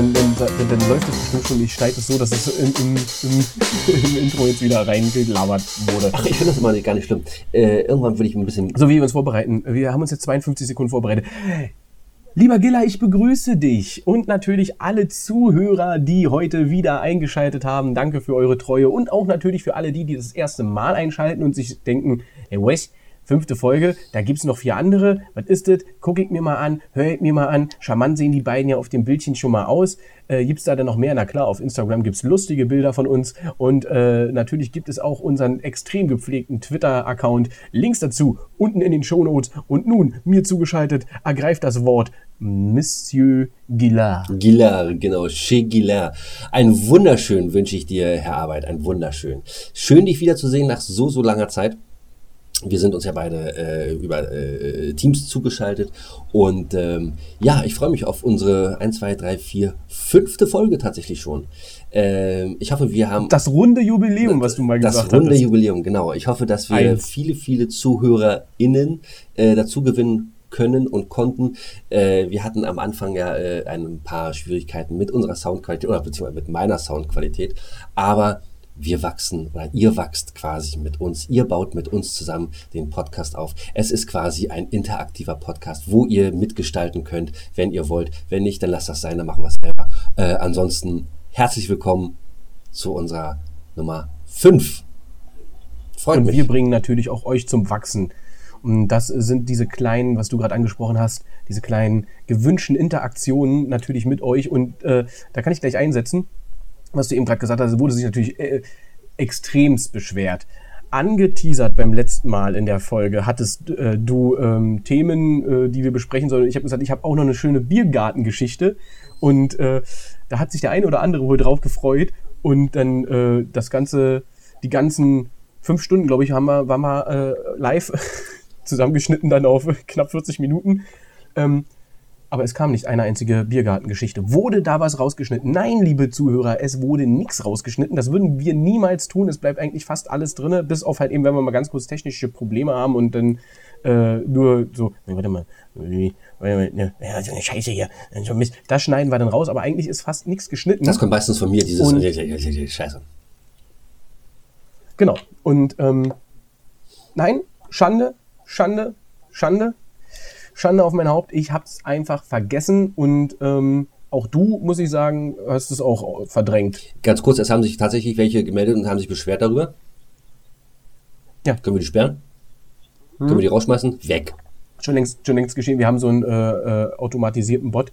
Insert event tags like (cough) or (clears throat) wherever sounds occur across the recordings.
Dann, dann, dann, dann läuft das bestimmt schon. Ich schneide es so, dass es im, im, im, (laughs) im Intro jetzt wieder reingelabert wurde. Ach, ich finde das immer gar nicht schlimm. Äh, irgendwann würde ich ein bisschen. So wie wir uns vorbereiten. Wir haben uns jetzt 52 Sekunden vorbereitet. Lieber Gilla, ich begrüße dich und natürlich alle Zuhörer, die heute wieder eingeschaltet haben. Danke für eure Treue und auch natürlich für alle die, die das erste Mal einschalten und sich denken, hey Wes, fünfte Folge, da gibt's noch vier andere. Was ist das? Guck ich mir mal an, hör ich mir mal an. Charmant sehen die beiden ja auf dem Bildchen schon mal aus. Äh, gibt's da denn noch mehr? Na klar, auf Instagram gibt's lustige Bilder von uns und äh, natürlich gibt es auch unseren extrem gepflegten Twitter-Account. Links dazu unten in den Shownotes. Und nun, mir zugeschaltet, ergreift das Wort Monsieur Gillard. Gillard, genau, Chez Gillard. Ein wunderschön wünsche ich dir, Herr Arbeit, ein wunderschön. Schön, dich wiederzusehen nach so, so langer Zeit. Wir sind uns ja beide äh, über äh, Teams zugeschaltet. Und ähm, ja, ich freue mich auf unsere 1, 2, 3, 4, fünfte Folge tatsächlich schon. Ähm, ich hoffe, wir haben. Das runde Jubiläum, was du mal gesagt hast. Das runde hattest. Jubiläum, genau. Ich hoffe, dass wir Eins. viele, viele ZuhörerInnen äh, dazu gewinnen können und konnten. Äh, wir hatten am Anfang ja äh, ein paar Schwierigkeiten mit unserer Soundqualität oder beziehungsweise mit meiner Soundqualität. Aber wir wachsen oder ihr wachst quasi mit uns, ihr baut mit uns zusammen den Podcast auf. Es ist quasi ein interaktiver Podcast, wo ihr mitgestalten könnt, wenn ihr wollt. Wenn nicht, dann lasst das sein, dann machen wir es selber. Äh, ansonsten herzlich willkommen zu unserer Nummer 5. Freut Und mich. wir bringen natürlich auch euch zum Wachsen. Und das sind diese kleinen, was du gerade angesprochen hast, diese kleinen gewünschten Interaktionen natürlich mit euch. Und äh, da kann ich gleich einsetzen was du eben gerade gesagt hast, wurde sich natürlich äh, extremst beschwert. Angeteasert beim letzten Mal in der Folge hattest äh, du ähm, Themen, äh, die wir besprechen sollen. Ich habe gesagt, ich habe auch noch eine schöne Biergartengeschichte und äh, da hat sich der eine oder andere wohl drauf gefreut und dann äh, das ganze, die ganzen fünf Stunden, glaube ich, haben wir, waren wir äh, live (laughs) zusammengeschnitten dann auf knapp 40 Minuten. Ähm, aber es kam nicht eine einzige Biergartengeschichte. Wurde da was rausgeschnitten? Nein, liebe Zuhörer, es wurde nichts rausgeschnitten. Das würden wir niemals tun. Es bleibt eigentlich fast alles drin, bis auf halt eben, wenn wir mal ganz kurz technische Probleme haben und dann äh, nur so, nee, warte mal, warte mal, ne, ja, so eine Scheiße hier, das schneiden wir dann raus, aber eigentlich ist fast nichts geschnitten. Das kommt meistens von mir, dieses und, Scheiße. Genau. Und ähm, nein, Schande, Schande, Schande. Schande auf mein Haupt, ich hab's einfach vergessen und ähm, auch du, muss ich sagen, hast es auch verdrängt. Ganz kurz, es haben sich tatsächlich welche gemeldet und haben sich beschwert darüber. Ja. Können wir die sperren? Hm. Können wir die rausschmeißen? Weg. Schon längst, schon längst geschehen. Wir haben so einen äh, äh, automatisierten Bot.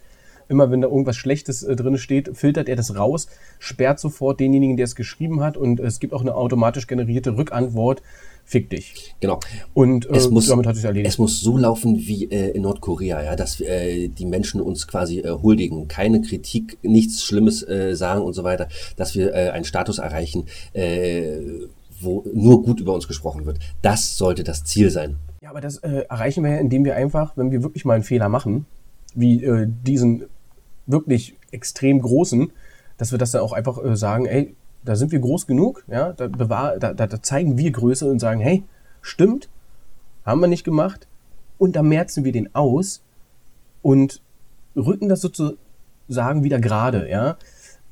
Immer wenn da irgendwas Schlechtes äh, drin steht, filtert er das raus, sperrt sofort denjenigen, der es geschrieben hat und es gibt auch eine automatisch generierte Rückantwort fick dich. Genau. Und äh, es muss, damit hat sich erledigt. Es muss so laufen wie äh, in Nordkorea, ja, dass äh, die Menschen uns quasi äh, huldigen, keine Kritik, nichts Schlimmes äh, sagen und so weiter, dass wir äh, einen Status erreichen, äh, wo nur gut über uns gesprochen wird. Das sollte das Ziel sein. Ja, aber das äh, erreichen wir ja, indem wir einfach, wenn wir wirklich mal einen Fehler machen, wie äh, diesen wirklich extrem großen, dass wir das dann auch einfach äh, sagen, ey, da sind wir groß genug, ja, da, bewahr, da, da, da zeigen wir Größe und sagen, hey, stimmt, haben wir nicht gemacht. Und da merzen wir den aus und rücken das sozusagen wieder gerade, ja.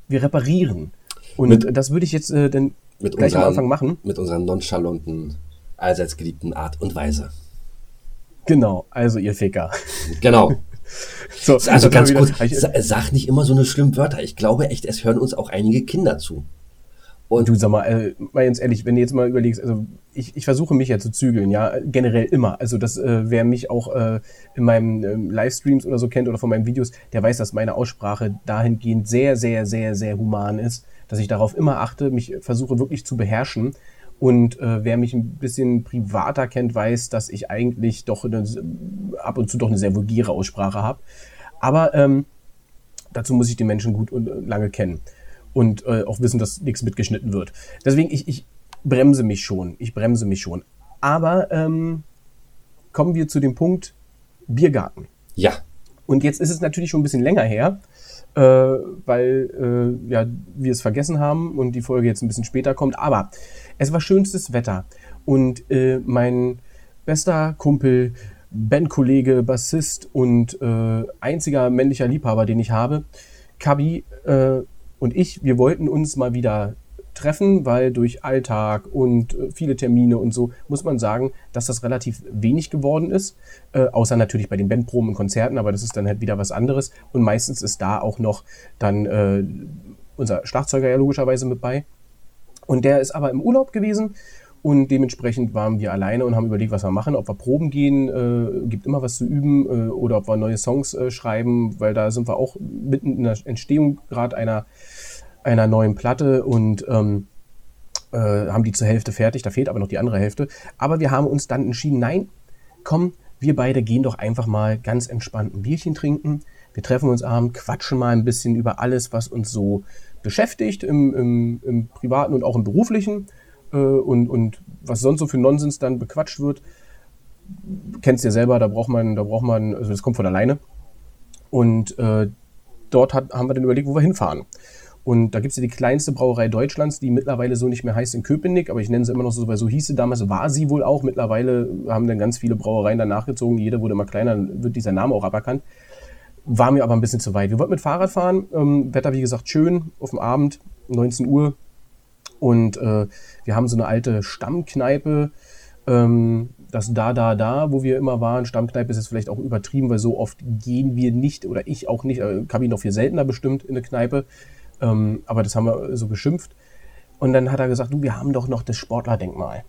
Wir reparieren. Und mit, das würde ich jetzt äh, dann gleich unseren, am Anfang machen. Mit unserer nonchalanten, allseits geliebten Art und Weise. Genau, also ihr Ficker. Genau. So, also ganz kurz, sag nicht immer so eine schlimmen Wörter. Ich glaube echt, es hören uns auch einige Kinder zu. Und du sag mal, äh, mal ganz ehrlich, wenn du jetzt mal überlegst, also ich, ich versuche mich ja zu zügeln, ja, generell immer. Also das, äh, wer mich auch äh, in meinen ähm, Livestreams oder so kennt oder von meinen Videos, der weiß, dass meine Aussprache dahingehend sehr, sehr, sehr, sehr human ist, dass ich darauf immer achte, mich versuche wirklich zu beherrschen. Und äh, wer mich ein bisschen privater kennt, weiß, dass ich eigentlich doch eine, ab und zu doch eine sehr vulgäre Aussprache habe. Aber ähm, dazu muss ich die Menschen gut und äh, lange kennen und äh, auch wissen, dass nichts mitgeschnitten wird. Deswegen, ich, ich bremse mich schon. Ich bremse mich schon. Aber ähm, kommen wir zu dem Punkt Biergarten. Ja. Und jetzt ist es natürlich schon ein bisschen länger her, äh, weil äh, ja, wir es vergessen haben und die Folge jetzt ein bisschen später kommt. Aber es war schönstes Wetter. Und äh, mein bester Kumpel, Bandkollege, Bassist und äh, einziger männlicher Liebhaber, den ich habe, Kabi äh, und ich, wir wollten uns mal wieder treffen, weil durch Alltag und äh, viele Termine und so muss man sagen, dass das relativ wenig geworden ist. Äh, außer natürlich bei den Bandproben und Konzerten, aber das ist dann halt wieder was anderes. Und meistens ist da auch noch dann äh, unser Schlagzeuger ja logischerweise mit bei. Und der ist aber im Urlaub gewesen und dementsprechend waren wir alleine und haben überlegt, was wir machen, ob wir Proben gehen, äh, gibt immer was zu üben äh, oder ob wir neue Songs äh, schreiben, weil da sind wir auch mitten in der Entstehung gerade einer einer neuen Platte und ähm, äh, haben die zur Hälfte fertig. Da fehlt aber noch die andere Hälfte. Aber wir haben uns dann entschieden, nein, komm, wir beide gehen doch einfach mal ganz entspannt ein Bierchen trinken. Wir treffen uns abend, quatschen mal ein bisschen über alles, was uns so beschäftigt im, im, im privaten und auch im beruflichen äh, und, und was sonst so für Nonsens dann bequatscht wird. Kennst ja selber, da braucht man, da braucht man, also das kommt von alleine. Und äh, dort hat, haben wir dann überlegt, wo wir hinfahren. Und da gibt es ja die kleinste Brauerei Deutschlands, die mittlerweile so nicht mehr heißt in Köpenick, aber ich nenne sie immer noch so, weil so hieß sie damals, war sie wohl auch. Mittlerweile haben dann ganz viele Brauereien danach gezogen, jeder wurde immer kleiner, dann wird dieser Name auch aberkannt. War mir aber ein bisschen zu weit. Wir wollten mit Fahrrad fahren, ähm, Wetter wie gesagt schön, auf dem Abend, 19 Uhr. Und äh, wir haben so eine alte Stammkneipe, ähm, das Da, Da, Da, wo wir immer waren. Stammkneipe ist jetzt vielleicht auch übertrieben, weil so oft gehen wir nicht, oder ich auch nicht, äh, Kabin noch viel seltener bestimmt in eine Kneipe. Ähm, aber das haben wir so geschimpft. Und dann hat er gesagt, du, wir haben doch noch das Sportlerdenkmal.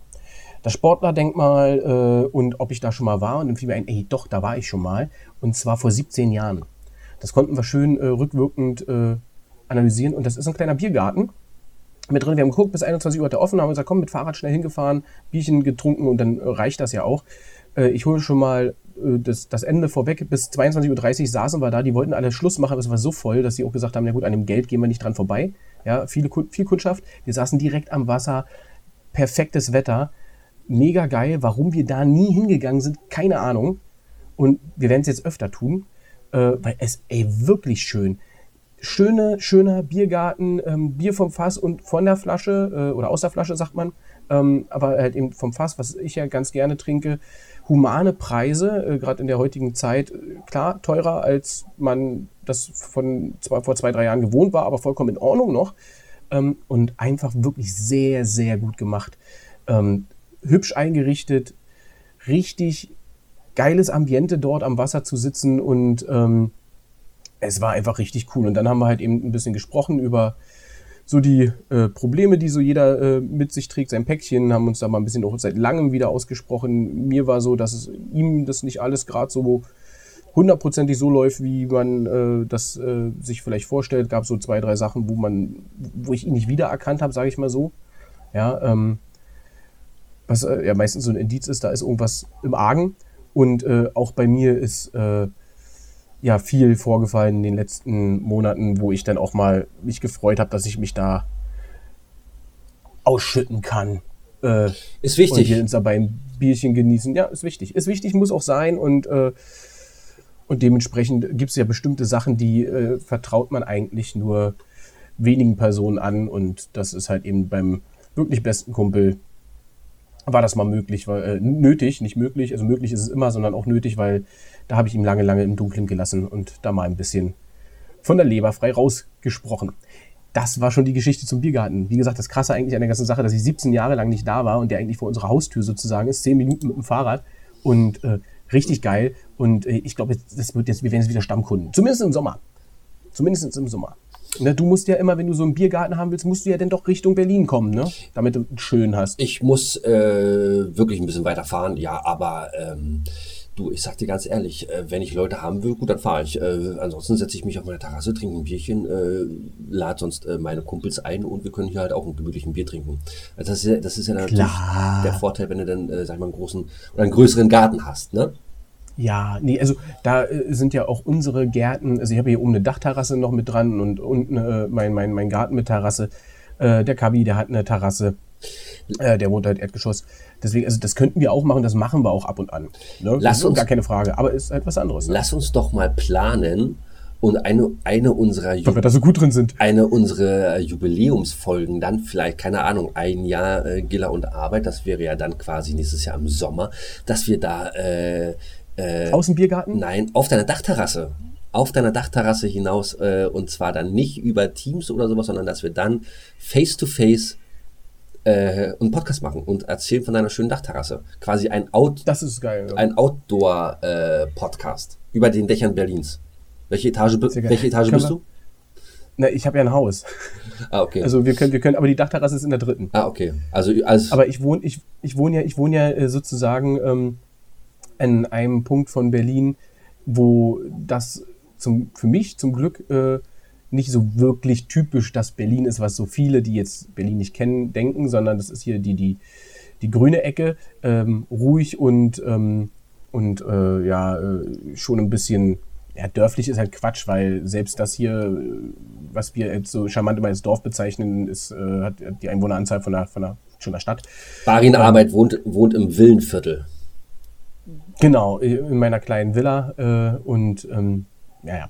Das Sportlerdenkmal äh, und ob ich da schon mal war. Und dann fiel mir ein, ey, doch, da war ich schon mal. Und zwar vor 17 Jahren. Das konnten wir schön äh, rückwirkend äh, analysieren. Und das ist ein kleiner Biergarten mit drin. Wir haben geguckt, bis 21 Uhr hat er offen, haben gesagt, komm, mit Fahrrad schnell hingefahren, Bierchen getrunken und dann reicht das ja auch. Äh, ich hole schon mal äh, das, das Ende vorweg. Bis 22.30 Uhr saßen wir da. Die wollten alle Schluss machen, aber es war so voll, dass sie auch gesagt haben, na gut, an dem Geld gehen wir nicht dran vorbei. Ja, viele, viel Kundschaft. Wir saßen direkt am Wasser. Perfektes Wetter. Mega geil. Warum wir da nie hingegangen sind, keine Ahnung. Und wir werden es jetzt öfter tun, äh, weil es, ey, wirklich schön. Schöne, schöner Biergarten, ähm, Bier vom Fass und von der Flasche äh, oder aus der Flasche, sagt man. Ähm, aber halt eben vom Fass, was ich ja ganz gerne trinke humane Preise, äh, gerade in der heutigen Zeit, klar, teurer als man das von zwei, vor zwei, drei Jahren gewohnt war, aber vollkommen in Ordnung noch. Ähm, und einfach wirklich sehr, sehr gut gemacht. Ähm, hübsch eingerichtet, richtig geiles Ambiente dort am Wasser zu sitzen und ähm, es war einfach richtig cool. Und dann haben wir halt eben ein bisschen gesprochen über so die äh, Probleme, die so jeder äh, mit sich trägt, sein Päckchen, haben uns da mal ein bisschen auch seit langem wieder ausgesprochen. Mir war so, dass es ihm das nicht alles gerade so hundertprozentig so läuft, wie man äh, das äh, sich vielleicht vorstellt. Gab so zwei, drei Sachen, wo man, wo ich ihn nicht wiedererkannt habe, sage ich mal so. Ja, ähm, was äh, ja meistens so ein Indiz ist, da ist irgendwas im Argen. Und äh, auch bei mir ist äh, ja viel vorgefallen in den letzten Monaten, wo ich dann auch mal mich gefreut habe, dass ich mich da ausschütten kann. Äh, ist wichtig. Und wir uns dabei ein Bierchen genießen. Ja, ist wichtig. Ist wichtig, muss auch sein und, äh, und dementsprechend gibt es ja bestimmte Sachen, die äh, vertraut man eigentlich nur wenigen Personen an und das ist halt eben beim wirklich besten Kumpel war das mal möglich, weil, äh, nötig, nicht möglich, also möglich ist es immer, sondern auch nötig, weil da habe ich ihm lange, lange im Dunkeln gelassen und da mal ein bisschen von der Leber frei rausgesprochen. Das war schon die Geschichte zum Biergarten. Wie gesagt, das Krasse eigentlich an der ganzen Sache, dass ich 17 Jahre lang nicht da war und der eigentlich vor unserer Haustür sozusagen ist, 10 Minuten mit dem Fahrrad und äh, richtig geil. Und äh, ich glaube, das wird jetzt, wir werden jetzt wieder Stammkunden. Zumindest im Sommer. Zumindest im Sommer. Ne, du musst ja immer, wenn du so einen Biergarten haben willst, musst du ja dann doch Richtung Berlin kommen, ne? Damit du schön hast. Ich muss äh, wirklich ein bisschen weiter fahren, ja, aber ähm, du, ich sag dir ganz ehrlich, äh, wenn ich Leute haben will, gut, dann fahre ich. Äh, ansonsten setze ich mich auf meine Terrasse, trinke ein Bierchen, äh, lade sonst äh, meine Kumpels ein und wir können hier halt auch ein gemütlichen Bier trinken. Also das ist ja, das ist ja natürlich Klar. der Vorteil, wenn du dann, äh, sag ich mal, einen großen oder einen größeren Garten hast, ne? Ja, nee, also da äh, sind ja auch unsere Gärten, also ich habe hier oben eine Dachterrasse noch mit dran und unten äh, mein, mein, mein Garten mit Terrasse. Äh, der Kabi, der hat eine Terrasse. Äh, der wohnt halt Erdgeschoss. Deswegen, also das könnten wir auch machen, das machen wir auch ab und an. Ne? Lass uns, gar keine Frage, aber ist halt was anderes. Ne? Lass uns doch mal planen und eine, eine unserer Weil wir da so gut drin sind. Eine unserer Jubiläumsfolgen dann vielleicht, keine Ahnung, ein Jahr äh, Giller und Arbeit, das wäre ja dann quasi nächstes Jahr im Sommer, dass wir da äh, äh, Aus dem Biergarten? Nein, auf deiner Dachterrasse auf deiner Dachterrasse hinaus äh, und zwar dann nicht über Teams oder sowas, sondern dass wir dann face-to-face -face, äh, einen Podcast machen und erzählen von deiner schönen Dachterrasse. Quasi ein, Out das ist geil, ein Outdoor-Podcast äh, über den Dächern Berlins. Welche Etage, welche Etage bist du? Na, ich habe ja ein Haus. (laughs) Ah, okay. Also wir können, wir können, aber die Dachterrasse ist in der dritten. Ah, okay. Also als aber ich wohne, ich, ich wohne ja, ich wohne ja äh, sozusagen ähm, an einem Punkt von Berlin, wo das zum, für mich zum Glück äh, nicht so wirklich typisch das Berlin ist, was so viele, die jetzt Berlin nicht kennen, denken, sondern das ist hier die, die, die grüne Ecke, ähm, ruhig und, ähm, und äh, ja, äh, schon ein bisschen ja, dörflich ist halt Quatsch, weil selbst das hier, was wir jetzt so charmant immer als Dorf bezeichnen, ist, äh, hat die Einwohneranzahl von der, von der, schon der Stadt. Barin ähm, Arbeit wohnt, wohnt im Villenviertel. Genau, in meiner kleinen Villa äh, und ähm, ja, ja.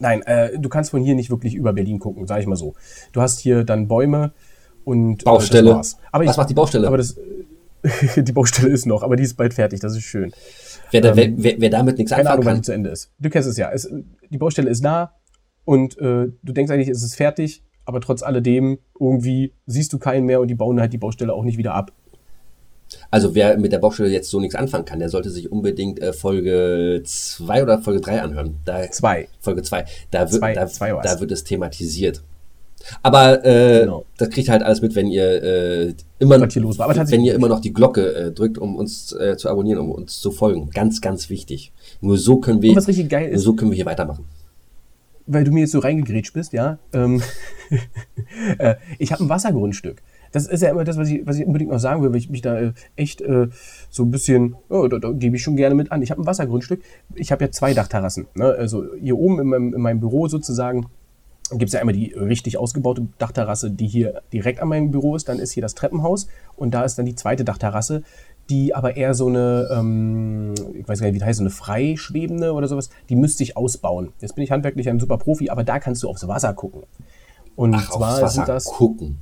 Nein, äh, du kannst von hier nicht wirklich über Berlin gucken, sage ich mal so. Du hast hier dann Bäume und äh, Baustelle. Aber Was macht die Baustelle? Aber das, (laughs) die Baustelle ist noch, aber die ist bald fertig, das ist schön. Wer, da, ähm, wer, wer, damit nichts anfangen Ahnung, kann. Wann die zu Ende ist. Du kennst es ja. Es, die Baustelle ist da und äh, du denkst eigentlich, es ist fertig, aber trotz alledem irgendwie siehst du keinen mehr und die bauen halt die Baustelle auch nicht wieder ab. Also wer mit der Baustelle jetzt so nichts anfangen kann, der sollte sich unbedingt äh, Folge 2 oder Folge 3 anhören. Da, zwei. Folge 2. Da, wird, zwei, da, zwei da wird es thematisiert. Aber äh, genau. das kriegt halt alles mit, wenn ihr äh, immer, wenn ihr immer noch die Glocke äh, drückt, um uns äh, zu abonnieren, um uns zu folgen. Ganz, ganz wichtig. Nur so können wir, ist, so können wir hier weitermachen. Weil du mir jetzt so reingegrätscht bist, ja. Ähm, (laughs) äh, ich habe ein Wassergrundstück. Das ist ja immer das, was ich, was ich unbedingt noch sagen will, weil ich mich da äh, echt äh, so ein bisschen, oh, da, da gebe ich schon gerne mit an. Ich habe ein Wassergrundstück. Ich habe ja zwei Dachterrassen. Ne? Also hier oben in meinem, in meinem Büro sozusagen gibt es ja einmal die richtig ausgebaute Dachterrasse, die hier direkt an meinem Büro ist. Dann ist hier das Treppenhaus und da ist dann die zweite Dachterrasse, die aber eher so eine, ähm, ich weiß gar nicht, wie das heißt, so eine freischwebende oder sowas, die müsste ich ausbauen. Jetzt bin ich handwerklich ein super Profi, aber da kannst du aufs Wasser gucken. Und Ach, zwar sind das. Gucken.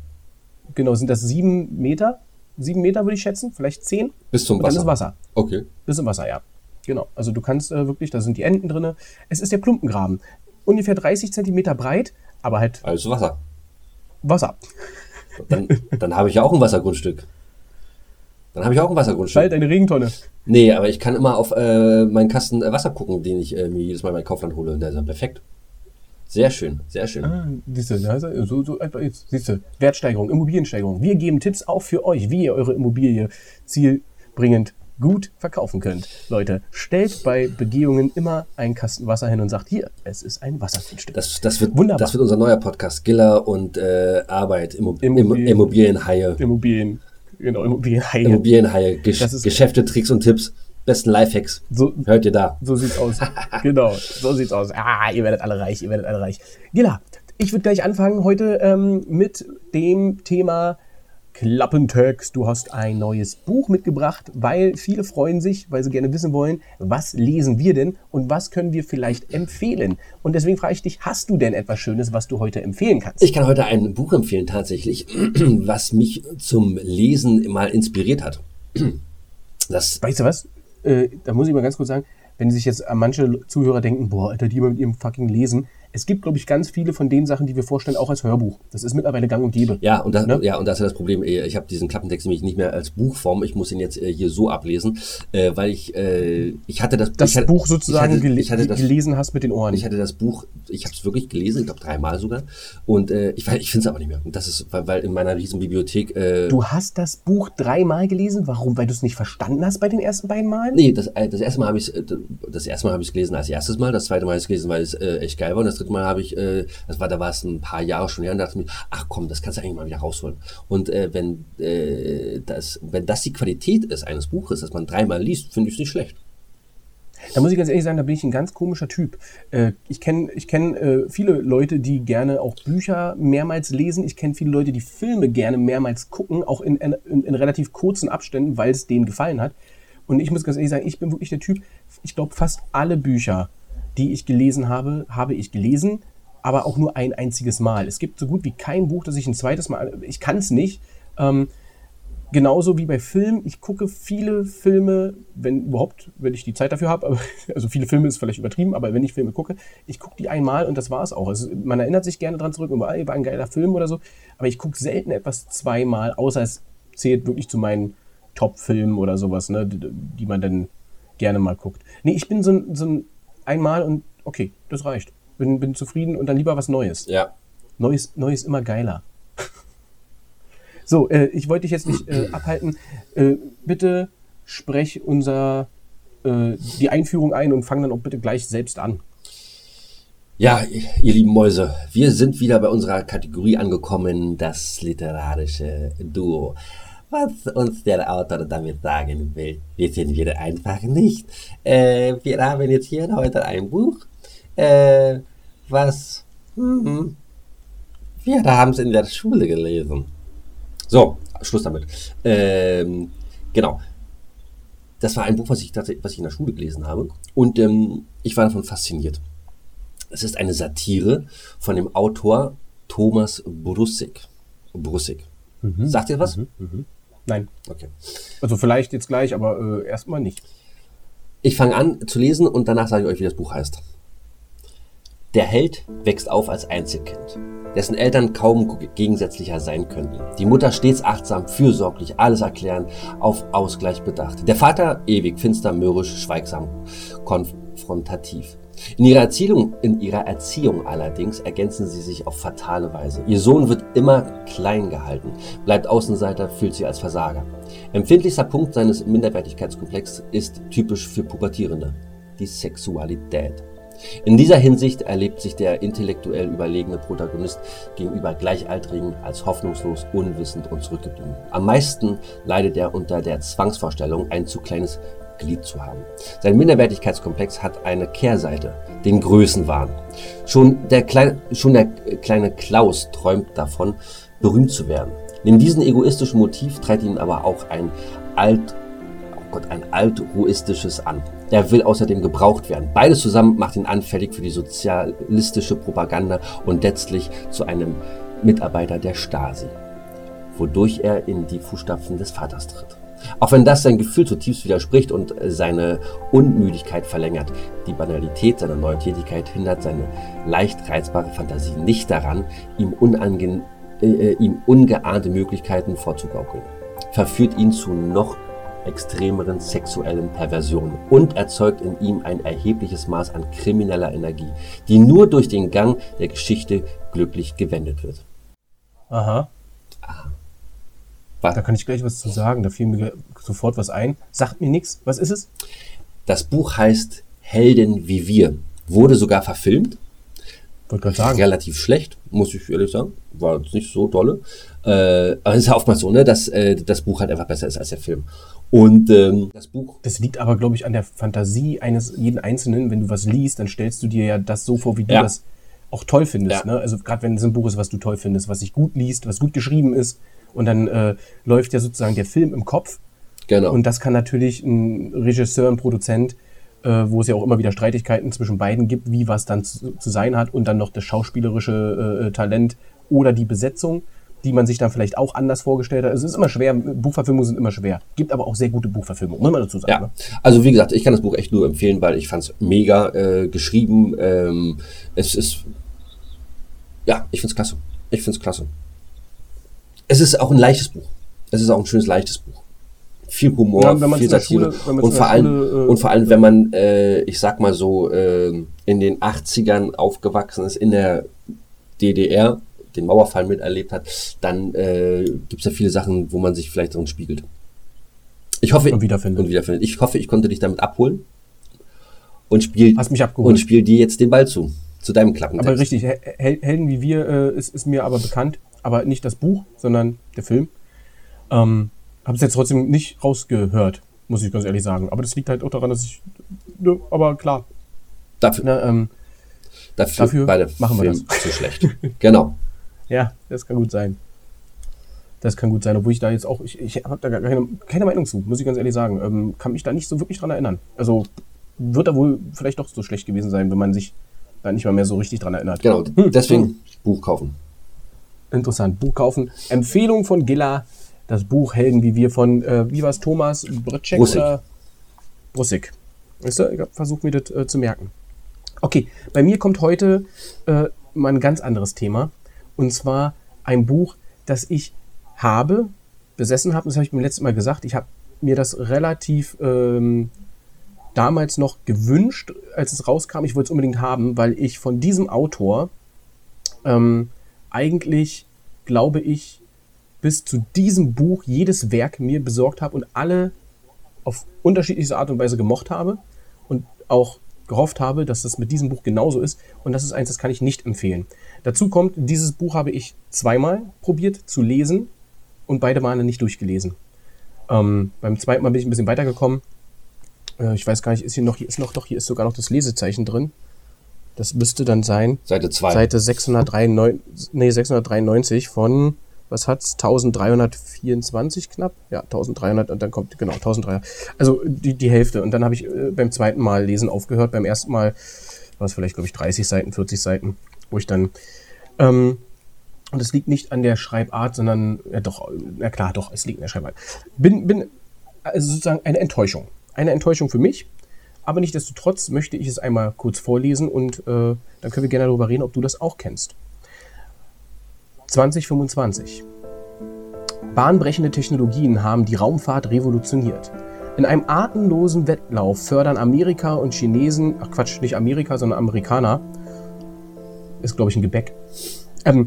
Genau, sind das sieben Meter. Sieben Meter würde ich schätzen, vielleicht zehn. Bis zum Wasser. Dann ist Wasser. Okay. Bis zum Wasser, ja. Genau. Also du kannst äh, wirklich, da sind die Enten drin. Es ist der Plumpengraben ungefähr 30 Zentimeter breit, aber halt. Also Wasser. Wasser. (laughs) Dann, dann habe ich ja auch ein Wassergrundstück. Dann habe ich auch ein Wassergrundstück. Bald eine Regentonne. Nee, aber ich kann immer auf äh, meinen Kasten äh, Wasser gucken, den ich äh, mir jedes Mal bei Kaufland hole. Und der ist dann perfekt. Sehr schön, sehr schön. Ah, siehst du, so, so einfach jetzt. Siehst du, Wertsteigerung, Immobiliensteigerung. Wir geben Tipps auch für euch, wie ihr eure Immobilie zielbringend gut verkaufen könnt. Leute, stellt bei Begehungen immer einen Kasten Wasser hin und sagt, hier, es ist ein Wassergrundstück. Das, das, wird, Wunderbar. das wird unser neuer Podcast. Giller und äh, Arbeit, Immo Immobilien, Immobilienhaie. Immobilien, genau, Immobilienhaie. Immobilienhaie, Gesch Geschäfte, Tricks und Tipps. Besten Lifehacks. So, Hört ihr da. So sieht's aus. (laughs) genau, so sieht's aus. Ah, ihr werdet alle reich, ihr werdet alle reich. Gilla, ich würde gleich anfangen heute ähm, mit dem Thema Klappentext, du hast ein neues Buch mitgebracht, weil viele freuen sich, weil sie gerne wissen wollen, was lesen wir denn und was können wir vielleicht empfehlen. Und deswegen frage ich dich, hast du denn etwas Schönes, was du heute empfehlen kannst? Ich kann heute ein Buch empfehlen tatsächlich, (clears throat) was mich zum Lesen mal inspiriert hat. (clears throat) Das weißt du was? Äh, da muss ich mal ganz kurz sagen, wenn sich jetzt manche Zuhörer denken, boah, Alter, die immer mit ihrem fucking Lesen, es gibt, glaube ich, ganz viele von den Sachen, die wir vorstellen, auch als Hörbuch. Das ist mittlerweile gang und gäbe. Ja, und das, ne? ja, und das ist das Problem. Äh, ich habe diesen Klappentext nämlich nicht mehr als Buchform. Ich muss ihn jetzt äh, hier so ablesen, äh, weil ich, ich hatte das, das hatte, Buch sozusagen ich hatte, ich hatte das, gelesen hast mit den Ohren. Ich hatte das Buch, ich habe es wirklich gelesen, ich glaube dreimal sogar. Und äh, ich, ich finde es aber nicht mehr. Und das ist, weil, weil in meiner riesen Bibliothek. Äh, du hast das Buch dreimal gelesen? Warum? Weil du es nicht verstanden hast bei den ersten beiden Malen? Nee, das, das erste Mal habe ich das erste Mal habe ich es gelesen als erstes Mal, das zweite Mal habe ich es gelesen, weil es äh, echt geil war. Und das dritte Mal habe ich äh, das war, da war es ein paar Jahre schon her und dachte mir, ach komm, das kannst du eigentlich mal wieder rausholen. Und äh, wenn, äh, das, wenn das die Qualität ist eines Buches, dass man dreimal liest, finde ich es nicht schlecht. Da muss ich ganz ehrlich sagen, da bin ich ein ganz komischer Typ. Äh, ich kenne ich kenn, äh, viele Leute, die gerne auch Bücher mehrmals lesen. Ich kenne viele Leute, die Filme gerne mehrmals gucken, auch in, in, in relativ kurzen Abständen, weil es denen gefallen hat. Und ich muss ganz ehrlich sagen, ich bin wirklich der Typ, ich glaube, fast alle Bücher, die ich gelesen habe, habe ich gelesen, aber auch nur ein einziges Mal. Es gibt so gut wie kein Buch, das ich ein zweites Mal, ich kann es nicht. Ähm, genauso wie bei Filmen. Ich gucke viele Filme, wenn überhaupt, wenn ich die Zeit dafür habe. (laughs) Also viele Filme ist vielleicht übertrieben, aber wenn ich Filme gucke, ich gucke die einmal und das war es auch. Also man erinnert sich gerne dran zurück, war ein geiler Film oder so. Aber ich gucke selten etwas zweimal, außer es zählt wirklich zu meinen Top-Filmen oder sowas, ne, die, die, man dann gerne mal guckt. Nee, ich bin so ein, so ein einmal und okay, das reicht. Bin, bin zufrieden und dann lieber was Neues. Ja. Neues, Neues immer geiler. (laughs) So, äh, ich wollte dich jetzt nicht äh, abhalten. Äh, bitte sprech unser äh, die Einführung ein und fang dann auch bitte gleich selbst an. Ja, ihr lieben Mäuse, wir sind wieder bei unserer Kategorie angekommen, das literarische Duo. Was uns der Autor damit sagen will, wissen wir einfach nicht. Äh, wir haben jetzt hier heute ein Buch, äh, was hm, wir haben es in der Schule gelesen. So, Schluss damit. Ähm, genau. Das war ein Buch, was ich, was ich in der Schule gelesen habe. Und ähm, ich war davon fasziniert. Es ist eine Satire von dem Autor Thomas Brussig. Brussig. Mhm. Sagt ihr was? Mhm. Mhm. Nein. Okay. Also vielleicht jetzt gleich, aber äh, erstmal nicht. Ich fange an zu lesen und danach sage ich euch, wie das Buch heißt. Der Held wächst auf als Einzelkind dessen Eltern kaum gegensätzlicher sein könnten. Die Mutter stets achtsam, fürsorglich, alles erklären, auf Ausgleich bedacht. Der Vater ewig finster, mürrisch, schweigsam, konfrontativ. In ihrer, Erziehung, in ihrer Erziehung allerdings ergänzen sie sich auf fatale Weise. Ihr Sohn wird immer klein gehalten, bleibt Außenseiter, fühlt sich als Versager. Empfindlichster Punkt seines Minderwertigkeitskomplexes ist typisch für Pubertierende, die Sexualität. In dieser Hinsicht erlebt sich der intellektuell überlegene Protagonist gegenüber Gleichaltrigen als hoffnungslos, unwissend und zurückgeblieben. Am meisten leidet er unter der Zwangsvorstellung, ein zu kleines Glied zu haben. Sein Minderwertigkeitskomplex hat eine Kehrseite, den Größenwahn. Schon der, kleine, schon der kleine Klaus träumt davon, berühmt zu werden. Neben diesem egoistischen Motiv treibt ihn aber auch ein alt Gott, ein altruistisches an. Er will außerdem gebraucht werden. Beides zusammen macht ihn anfällig für die sozialistische Propaganda und letztlich zu einem Mitarbeiter der Stasi, wodurch er in die Fußstapfen des Vaters tritt. Auch wenn das sein Gefühl zutiefst widerspricht und seine Unmüdigkeit verlängert, die Banalität seiner neuen Tätigkeit hindert seine leicht reizbare Fantasie nicht daran, ihm, unange äh, ihm ungeahnte Möglichkeiten vorzugaukeln. Verführt ihn zu noch extremeren sexuellen Perversionen und erzeugt in ihm ein erhebliches Maß an krimineller Energie, die nur durch den Gang der Geschichte glücklich gewendet wird. Aha. Aha. Was? Da kann ich gleich was zu sagen, da fiel mir sofort was ein. Sagt mir nichts. Was ist es? Das Buch heißt Helden wie wir. Wurde sogar verfilmt. Wollte gerade sagen. Relativ schlecht, muss ich ehrlich sagen. War jetzt nicht so tolle. Äh, aber es ist ja oftmals so, ne, dass äh, das Buch halt einfach besser ist als der Film. Und ähm, das Buch. Das liegt aber, glaube ich, an der Fantasie eines jeden Einzelnen. Wenn du was liest, dann stellst du dir ja das so vor, wie du ja. das auch toll findest. Ja. Ne? Also gerade wenn es ein Buch ist, was du toll findest, was sich gut liest, was gut geschrieben ist. Und dann äh, läuft ja sozusagen der Film im Kopf. Genau. Und das kann natürlich ein Regisseur, ein Produzent, äh, wo es ja auch immer wieder Streitigkeiten zwischen beiden gibt, wie was dann zu, zu sein hat und dann noch das schauspielerische äh, Talent oder die Besetzung die man sich dann vielleicht auch anders vorgestellt hat. Es ist immer schwer, Buchverfilmungen sind immer schwer. Gibt aber auch sehr gute Buchverfilmungen, muss man dazu sagen. Ja. Ne? Also wie gesagt, ich kann das Buch echt nur empfehlen, weil ich fand es mega äh, geschrieben. Ähm, es ist, ja, ich finde es klasse. Ich finde es klasse. Es ist auch ein leichtes Buch. Es ist auch ein schönes, leichtes Buch. Viel Humor, ja, viel Satire. und, vor allem, Schule, äh, und vor allem, wenn man, äh, ich sag mal so, äh, in den 80ern aufgewachsen ist, in der DDR, den Mauerfall miterlebt hat, dann äh, gibt es ja viele Sachen, wo man sich vielleicht drin spiegelt. Ich hoffe, und wiederfindet. und wiederfindet. Ich hoffe, ich konnte dich damit abholen und spiel, Hast mich abgeholt. und spiel dir jetzt den Ball zu, zu deinem Klappentext. Aber richtig, Helden wie wir äh, ist, ist mir aber bekannt, aber nicht das Buch, sondern der Film. Ähm, Habe es jetzt trotzdem nicht rausgehört, muss ich ganz ehrlich sagen. Aber das liegt halt auch daran, dass ich, ne, aber klar. Dafür, Na, ähm, dafür, dafür beide machen wir Film das. (laughs) zu schlecht. genau. Ja, das kann gut sein. Das kann gut sein, obwohl ich da jetzt auch, ich, ich habe da gar keine, keine Meinung zu, muss ich ganz ehrlich sagen. Ähm, kann mich da nicht so wirklich dran erinnern. Also wird da wohl vielleicht doch so schlecht gewesen sein, wenn man sich da nicht mal mehr so richtig dran erinnert. Genau, deswegen hm. Buch kaufen. Interessant, Buch kaufen. Empfehlung von Gilla, das Buch Helden wie wir von, äh, wie war es, Thomas Britschek Brussig. oder Brussig. Weißt du, ich habe versucht, mir das äh, zu merken. Okay, bei mir kommt heute äh, mal ein ganz anderes Thema. Und zwar ein Buch, das ich habe, besessen habe. Das habe ich beim letzten Mal gesagt. Ich habe mir das relativ ähm, damals noch gewünscht, als es rauskam. Ich wollte es unbedingt haben, weil ich von diesem Autor ähm, eigentlich, glaube ich, bis zu diesem Buch jedes Werk mir besorgt habe und alle auf unterschiedlichste Art und Weise gemocht habe und auch gehofft habe, dass das mit diesem Buch genauso ist. Und das ist eins, das kann ich nicht empfehlen. Dazu kommt, dieses Buch habe ich zweimal probiert zu lesen und beide Male nicht durchgelesen. Ähm, beim zweiten Mal bin ich ein bisschen weitergekommen. Äh, ich weiß gar nicht, ist hier noch, hier ist noch, doch, hier ist sogar noch das Lesezeichen drin. Das müsste dann sein. Seite 2. Seite 693, nee, 693 von, was hat's? 1324 knapp? Ja, 1300 und dann kommt, genau, 1300. Also die, die Hälfte. Und dann habe ich äh, beim zweiten Mal lesen aufgehört. Beim ersten Mal war es vielleicht, glaube ich, 30 Seiten, 40 Seiten, wo ich dann, ähm, und es liegt nicht an der Schreibart, sondern, ja doch, na klar, doch, es liegt an der Schreibart. Bin, bin, also sozusagen eine Enttäuschung. Eine Enttäuschung für mich, aber nichtsdestotrotz möchte ich es einmal kurz vorlesen und äh, dann können wir gerne darüber reden, ob du das auch kennst. 2025. Bahnbrechende Technologien haben die Raumfahrt revolutioniert. In einem atemlosen Wettlauf fördern Amerika und Chinesen, ach Quatsch, nicht Amerika, sondern Amerikaner, ist glaube ich ein Gebäck, ähm,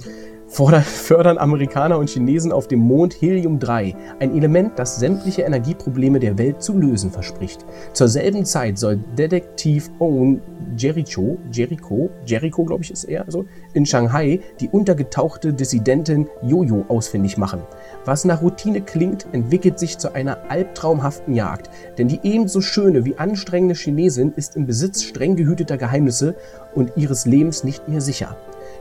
(laughs) fördern Amerikaner und Chinesen auf dem Mond Helium-3, ein Element, das sämtliche Energieprobleme der Welt zu lösen verspricht. Zur selben Zeit soll Detektiv Owen Jericho, Jericho, Jericho glaube ich ist er, also, in Shanghai die untergetauchte Dissidentin Jojo ausfindig machen. Was nach Routine klingt, entwickelt sich zu einer albtraumhaften Jagd, denn die ebenso schöne wie anstrengende Chinesin ist im Besitz streng gehüteter Geheimnisse und ihres Lebens nicht mehr sicher.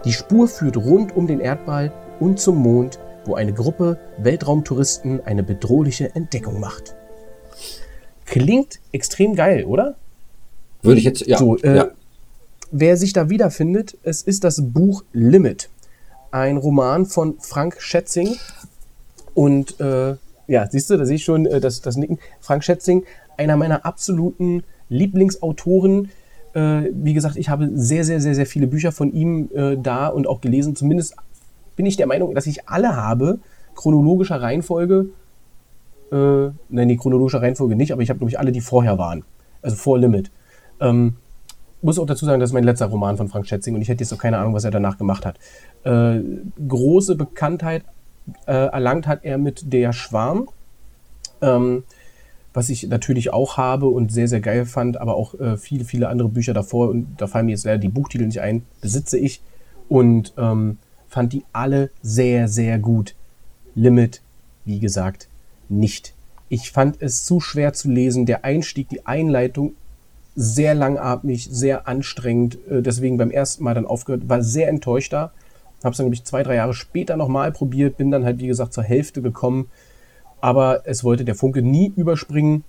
Die Spur führt rund um den Erdball und zum Mond, wo eine Gruppe Weltraumtouristen eine bedrohliche Entdeckung macht. Klingt extrem geil, oder? Würde ich jetzt, ja. So, äh, ja. Wer sich da wiederfindet, es ist das Buch Limit. Ein Roman von Frank Schätzing. Und äh, ja, siehst du, da sehe ich schon äh, das, das Nicken. Frank Schätzing, einer meiner absoluten Lieblingsautoren. Äh, wie gesagt, ich habe sehr, sehr, sehr, sehr viele Bücher von ihm äh, da und auch gelesen. Zumindest bin ich der Meinung, dass ich alle habe, chronologischer Reihenfolge. Äh, nein, die chronologische Reihenfolge nicht, aber ich habe, glaube ich, alle, die vorher waren. Also vor Limit. Ähm, muss auch dazu sagen, das ist mein letzter Roman von Frank Schätzing und ich hätte jetzt auch keine Ahnung, was er danach gemacht hat. Äh, große Bekanntheit äh, erlangt hat er mit Der Schwarm, ähm, was ich natürlich auch habe und sehr, sehr geil fand, aber auch äh, viele, viele andere Bücher davor und da fallen mir jetzt leider die Buchtitel nicht ein, besitze ich und ähm, fand die alle sehr, sehr gut. Limit, wie gesagt, nicht. Ich fand es zu schwer zu lesen. Der Einstieg, die Einleitung sehr langatmig, sehr anstrengend. Äh, deswegen beim ersten Mal dann aufgehört, war sehr enttäuscht da. Habe es dann, glaube ich, zwei, drei Jahre später nochmal probiert, bin dann halt, wie gesagt, zur Hälfte gekommen. Aber es wollte der Funke nie überspringen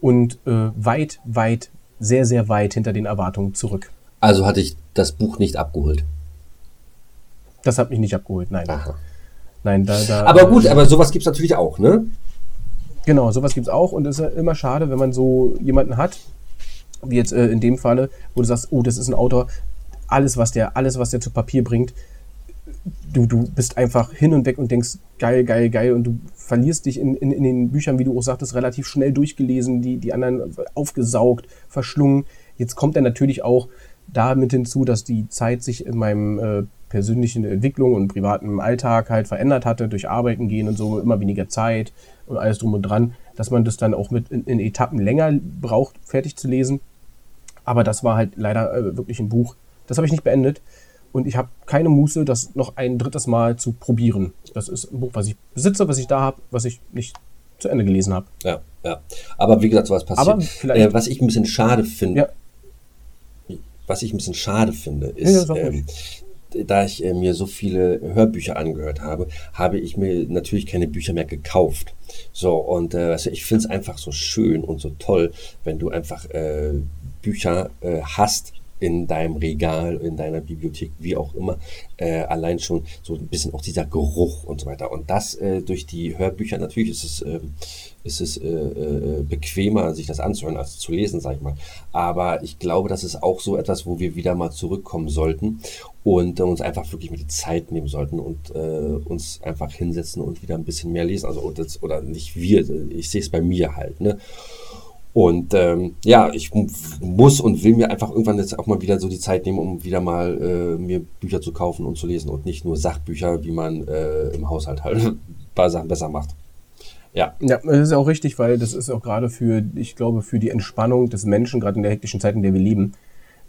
und äh, weit, weit, sehr, sehr weit hinter den Erwartungen zurück. Also hatte ich das Buch nicht abgeholt. Das hat mich nicht abgeholt, nein. Aha. Nein, da, da, Aber gut, aber sowas gibt es natürlich auch, ne? Genau, sowas gibt es auch und es ist ja immer schade, wenn man so jemanden hat, wie jetzt äh, in dem Falle, wo du sagst, oh, das ist ein Autor, alles, was der, alles, was der zu Papier bringt, du, du bist einfach hin und weg und denkst, geil, geil, geil, und du verlierst dich in, in, in den Büchern, wie du auch sagtest, relativ schnell durchgelesen, die, die anderen aufgesaugt, verschlungen. Jetzt kommt er natürlich auch damit hinzu, dass die Zeit sich in meinem äh, persönlichen Entwicklung und privaten Alltag halt verändert hatte, durch Arbeiten gehen und so, immer weniger Zeit und alles drum und dran, dass man das dann auch mit in, in Etappen länger braucht, fertig zu lesen. Aber das war halt leider äh, wirklich ein Buch, das habe ich nicht beendet. Und ich habe keine Muße, das noch ein drittes Mal zu probieren. Das ist ein Buch, was ich besitze, was ich da habe, was ich nicht zu Ende gelesen habe. Ja, ja. Aber wie gesagt, sowas passiert. Äh, was ich ein bisschen schade finde, Ja. was ich ein bisschen schade finde, Ja, ist, sag ähm, da ich äh, mir so viele Hörbücher angehört habe, habe ich mir natürlich keine Bücher mehr gekauft. So, und äh, du, ich finde es einfach so schön und so toll, wenn du einfach äh, Bücher äh, hast, in deinem Regal, in deiner Bibliothek, wie auch immer, äh, allein schon so ein bisschen auch dieser Geruch und so weiter. Und das äh, durch die Hörbücher, natürlich ist es, äh, ist es äh, äh, bequemer, sich das anzuhören, als zu lesen, sag ich mal. Aber ich glaube, das ist auch so etwas, wo wir wieder mal zurückkommen sollten und uns einfach wirklich mit die Zeit nehmen sollten und äh, uns einfach hinsetzen und wieder ein bisschen mehr lesen. Also, oder nicht wir, ich sehe es bei mir halt, ne? Und ähm, ja, ich muss und will mir einfach irgendwann jetzt auch mal wieder so die Zeit nehmen, um wieder mal äh, mir Bücher zu kaufen und zu lesen und nicht nur Sachbücher, wie man äh, im Haushalt halt ein paar Sachen besser macht. Ja. Ja, das ist auch richtig, weil das ist auch gerade für, ich glaube, für die Entspannung des Menschen, gerade in der hektischen Zeit, in der wir leben,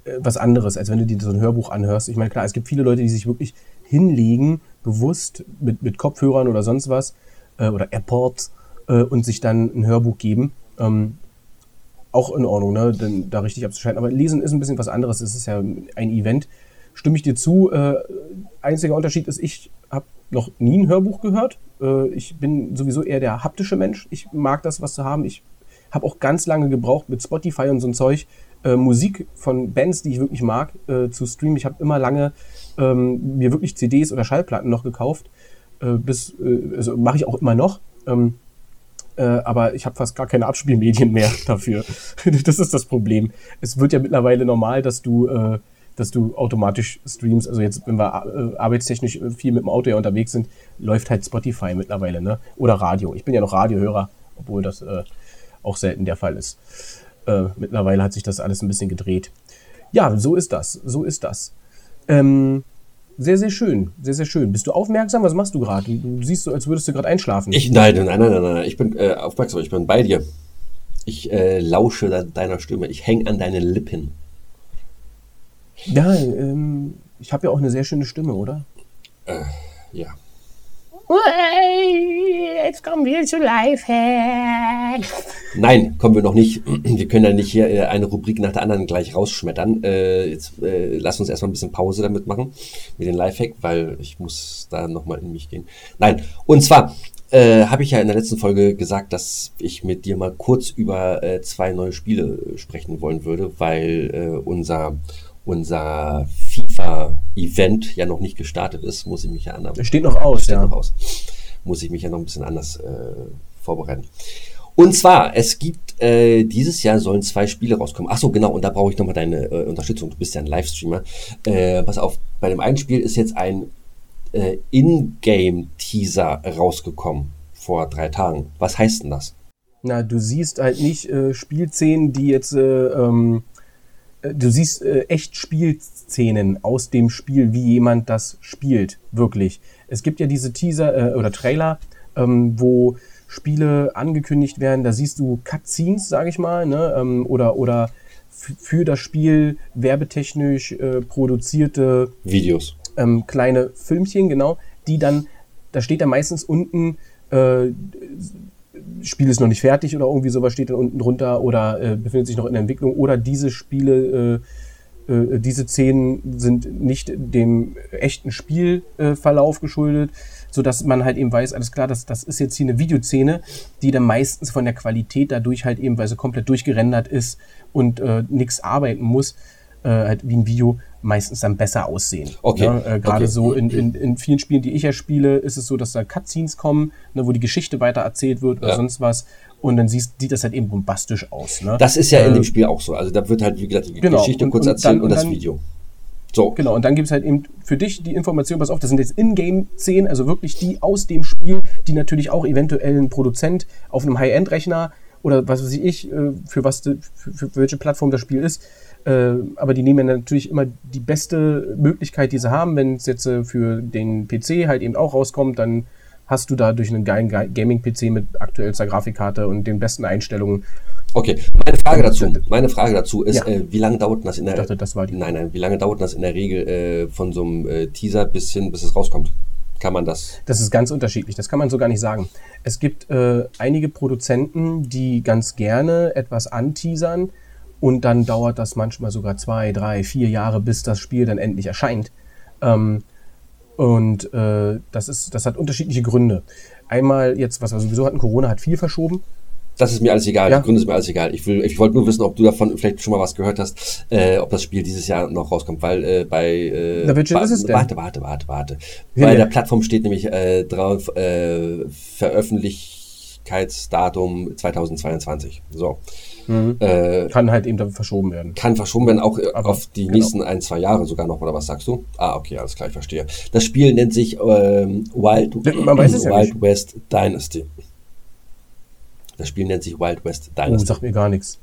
äh, was anderes, als wenn du dir so ein Hörbuch anhörst. Ich meine, klar, es gibt viele Leute, die sich wirklich hinlegen, bewusst mit, mit Kopfhörern oder sonst was, äh, oder AirPods, äh, und sich dann ein Hörbuch geben. Ähm, auch in Ordnung, ne? Denn da richtig abzuschalten. Aber Lesen ist ein bisschen was anderes. Es ist ja ein Event. Stimme ich dir zu. Äh, einziger Unterschied ist, ich habe noch nie ein Hörbuch gehört. Äh, ich bin sowieso eher der haptische Mensch. Ich mag das, was zu haben. Ich habe auch ganz lange gebraucht mit Spotify und so ein Zeug. Äh, Musik von Bands, die ich wirklich mag, äh, zu streamen. Ich habe immer lange ähm, mir wirklich CDs oder Schallplatten noch gekauft. Äh, bis, äh, also mache ich auch immer noch. Ähm, äh, aber ich habe fast gar keine Abspielmedien mehr (laughs) dafür. (laughs) das ist das Problem. Es wird ja mittlerweile normal, dass du, äh, dass du automatisch streamst. Also jetzt, wenn wir äh, arbeitstechnisch viel mit dem Auto ja unterwegs sind, läuft halt Spotify mittlerweile, ne? Oder Radio. Ich bin ja noch Radiohörer, obwohl das äh, auch selten der Fall ist. Äh, mittlerweile hat sich das alles ein bisschen gedreht. Ja, so ist das. So ist das. Ähm, sehr, sehr schön. Sehr, sehr schön. Bist du aufmerksam? Was machst du gerade? Du, siehst so, als würdest du gerade einschlafen. Ich, nein, nein, nein, nein, nein. Ich bin äh, aufmerksam. Ich bin bei dir. Ich äh, lausche deiner Stimme. Ich hänge an deinen Lippen. Ja, ähm, ich habe ja auch eine sehr schöne Stimme, oder? Äh, ja jetzt kommen wir zu Lifehack. Nein, kommen wir noch nicht. Wir können ja nicht hier äh, eine Rubrik nach der anderen gleich rausschmettern. Äh, jetzt äh, lass uns erstmal ein bisschen Pause damit machen mit den Lifehack, weil ich muss da nochmal in mich gehen. Nein, und zwar äh, habe ich ja in der letzten Folge gesagt, dass ich mit dir mal kurz über äh, zwei neue Spiele sprechen wollen würde, weil äh, unser unser FIFA-Event ja noch nicht gestartet ist, muss ich mich ja anders. Steht noch aus, steht ja. noch aus. Muss ich mich ja noch ein bisschen anders äh, vorbereiten. Und zwar, es gibt äh, dieses Jahr sollen zwei Spiele rauskommen. Ach so, genau, und da brauche ich nochmal deine äh, Unterstützung. Du bist ja ein Livestreamer. Äh, pass auf, bei dem einen Spiel ist jetzt ein äh, In-Game-Teaser rausgekommen vor drei Tagen. Was heißt denn das? Na, du siehst halt nicht äh, Spielszenen, die jetzt äh, ähm, äh, du siehst äh, echt Spielszenen aus dem Spiel, wie jemand das spielt, wirklich. Es gibt ja diese Teaser äh, oder Trailer, ähm, wo Spiele angekündigt werden, da siehst du Cutscenes, sage ich mal, ne? ähm, oder, oder für das Spiel werbetechnisch äh, produzierte Videos. Ähm, kleine Filmchen, genau, die dann, da steht da meistens unten äh, Spiel ist noch nicht fertig oder irgendwie sowas steht dann unten drunter oder äh, befindet sich noch in der Entwicklung oder diese Spiele, äh, äh, diese Szenen sind nicht dem echten Spielverlauf geschuldet, sodass man halt eben weiß, alles klar, das, das ist jetzt hier eine Videoszene, die dann meistens von der Qualität dadurch halt eben, weil sie komplett durchgerendert ist und äh, nichts arbeiten muss, äh, halt wie ein Video meistens dann besser aussehen. Okay. Ne? Äh, Gerade okay. so in, in, in vielen Spielen, die ich ja spiele, ist es so, dass da Cutscenes kommen, ne, wo die Geschichte weiter erzählt wird oder ja. sonst was. Und dann siehst, sieht das halt eben bombastisch aus. Ne? Das ist ja äh, in dem Spiel auch so. Also da wird halt, wie gesagt, die genau. Geschichte und, kurz und erzählt dann, und, das dann, Video. So. Genau, und dann gibt es halt eben für dich die Information, pass auf, das sind jetzt Ingame-Szenen, also wirklich die aus dem Spiel, die natürlich auch eventuell ein Produzent auf einem High-End-Rechner oder was weiß ich, äh, für was für, für welche Plattform das Spiel ist, äh, aber die nehmen ja natürlich immer die beste Möglichkeit, die sie haben. Wenn es jetzt äh, für den PC halt eben auch rauskommt, dann hast du da durch einen geilen Gaming-PC mit aktuellster Grafikkarte und den besten Einstellungen. Okay, meine Frage dazu, meine Frage dazu ist, ja. äh, wie lange dauert das in der dachte, das war die Nein, nein, wie lange dauert das in der Regel äh, von so einem äh, Teaser bis hin, bis es rauskommt? Kann man das? Das ist ganz unterschiedlich, das kann man so gar nicht sagen. Es gibt äh, einige Produzenten, die ganz gerne etwas anteasern, und dann dauert das manchmal sogar zwei, drei, vier Jahre, bis das Spiel dann endlich erscheint. Ähm, und äh, das, ist, das hat unterschiedliche Gründe. Einmal jetzt, was wir sowieso hatten, Corona hat viel verschoben. Das ist mir alles egal. Ja. Die Gründe ist mir alles egal. Ich will, ich wollte nur wissen, ob du davon vielleicht schon mal was gehört hast, äh, ob das Spiel dieses Jahr noch rauskommt, weil äh, bei äh, Na, welche ist es denn? warte, warte, warte, warte. Ja, bei ja. der Plattform steht nämlich äh, drauf äh, Veröffentlichkeitsdatum 2022. So. Mhm. Äh, kann halt eben verschoben werden. Kann verschoben werden, auch äh, Aber, auf die genau. nächsten ein, zwei Jahre sogar noch, oder was sagst du? Ah, okay, alles klar, ich verstehe. Das Spiel nennt sich ähm, Wild, Wild West Dynasty. Das Spiel nennt sich Wild West Dynasty. Oh, sagt mir gar nichts.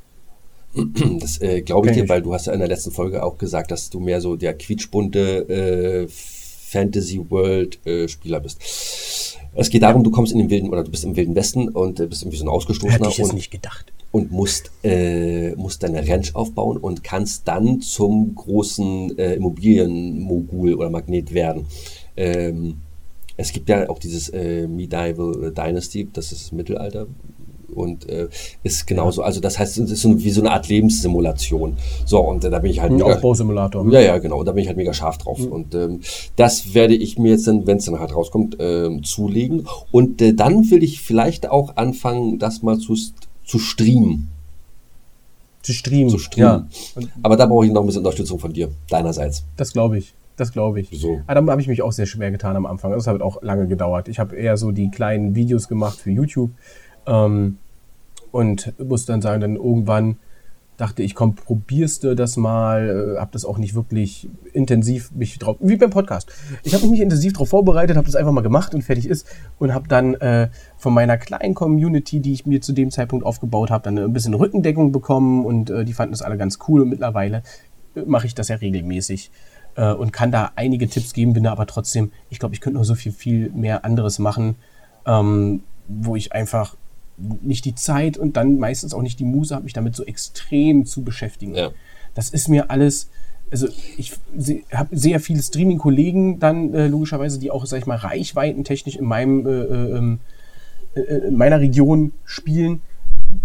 (clears throat) Das äh, glaube ich dir, weil du hast ja in der letzten Folge auch gesagt, dass du mehr so der quietschbunte äh, Fantasy World äh, Spieler bist. Es geht darum, du kommst in den wilden oder du bist im wilden Westen und äh, bist irgendwie so ein ausgestoßener Hätte ich und, nicht gedacht. und musst äh, musst deine Ranch aufbauen und kannst dann zum großen äh, Immobilienmogul oder Magnet werden. Ähm, es gibt ja auch dieses äh, Medieval Dynasty, das ist das Mittelalter, und äh, ist genauso. Also das heißt, es ist so, wie so eine Art Lebenssimulation. So, und äh, da bin ich halt. Ein mega, Aufbausimulator. Ja, ja, genau. Da bin ich halt mega scharf drauf. Mhm. Und ähm, das werde ich mir jetzt dann, wenn es dann halt rauskommt, ähm, zulegen. Und äh, dann will ich vielleicht auch anfangen, das mal zu, zu streamen. Zu streamen. Zu streamen. Ja. Aber da brauche ich noch ein bisschen Unterstützung von dir, deinerseits. Das glaube ich. Das glaube ich. So. Aber da habe ich mich auch sehr schwer getan am Anfang. Das hat auch lange gedauert. Ich habe eher so die kleinen Videos gemacht für YouTube. Ähm, und muss dann sagen, dann irgendwann dachte ich, komm, probierst du das mal, äh, habe das auch nicht wirklich intensiv mich drauf, wie beim Podcast. Ich habe mich nicht intensiv darauf vorbereitet, habe das einfach mal gemacht und fertig ist und habe dann äh, von meiner kleinen Community, die ich mir zu dem Zeitpunkt aufgebaut habe, dann ein bisschen Rückendeckung bekommen und äh, die fanden das alle ganz cool und mittlerweile äh, mache ich das ja regelmäßig äh, und kann da einige Tipps geben, bin da aber trotzdem, ich glaube, ich könnte noch so viel, viel mehr anderes machen, ähm, wo ich einfach nicht die Zeit und dann meistens auch nicht die Muse habe, mich damit so extrem zu beschäftigen. Ja. Das ist mir alles, also ich habe sehr viele Streaming-Kollegen dann äh, logischerweise, die auch, sag ich mal, reichweitentechnisch in meinem äh, äh, ähm, äh, in meiner Region spielen,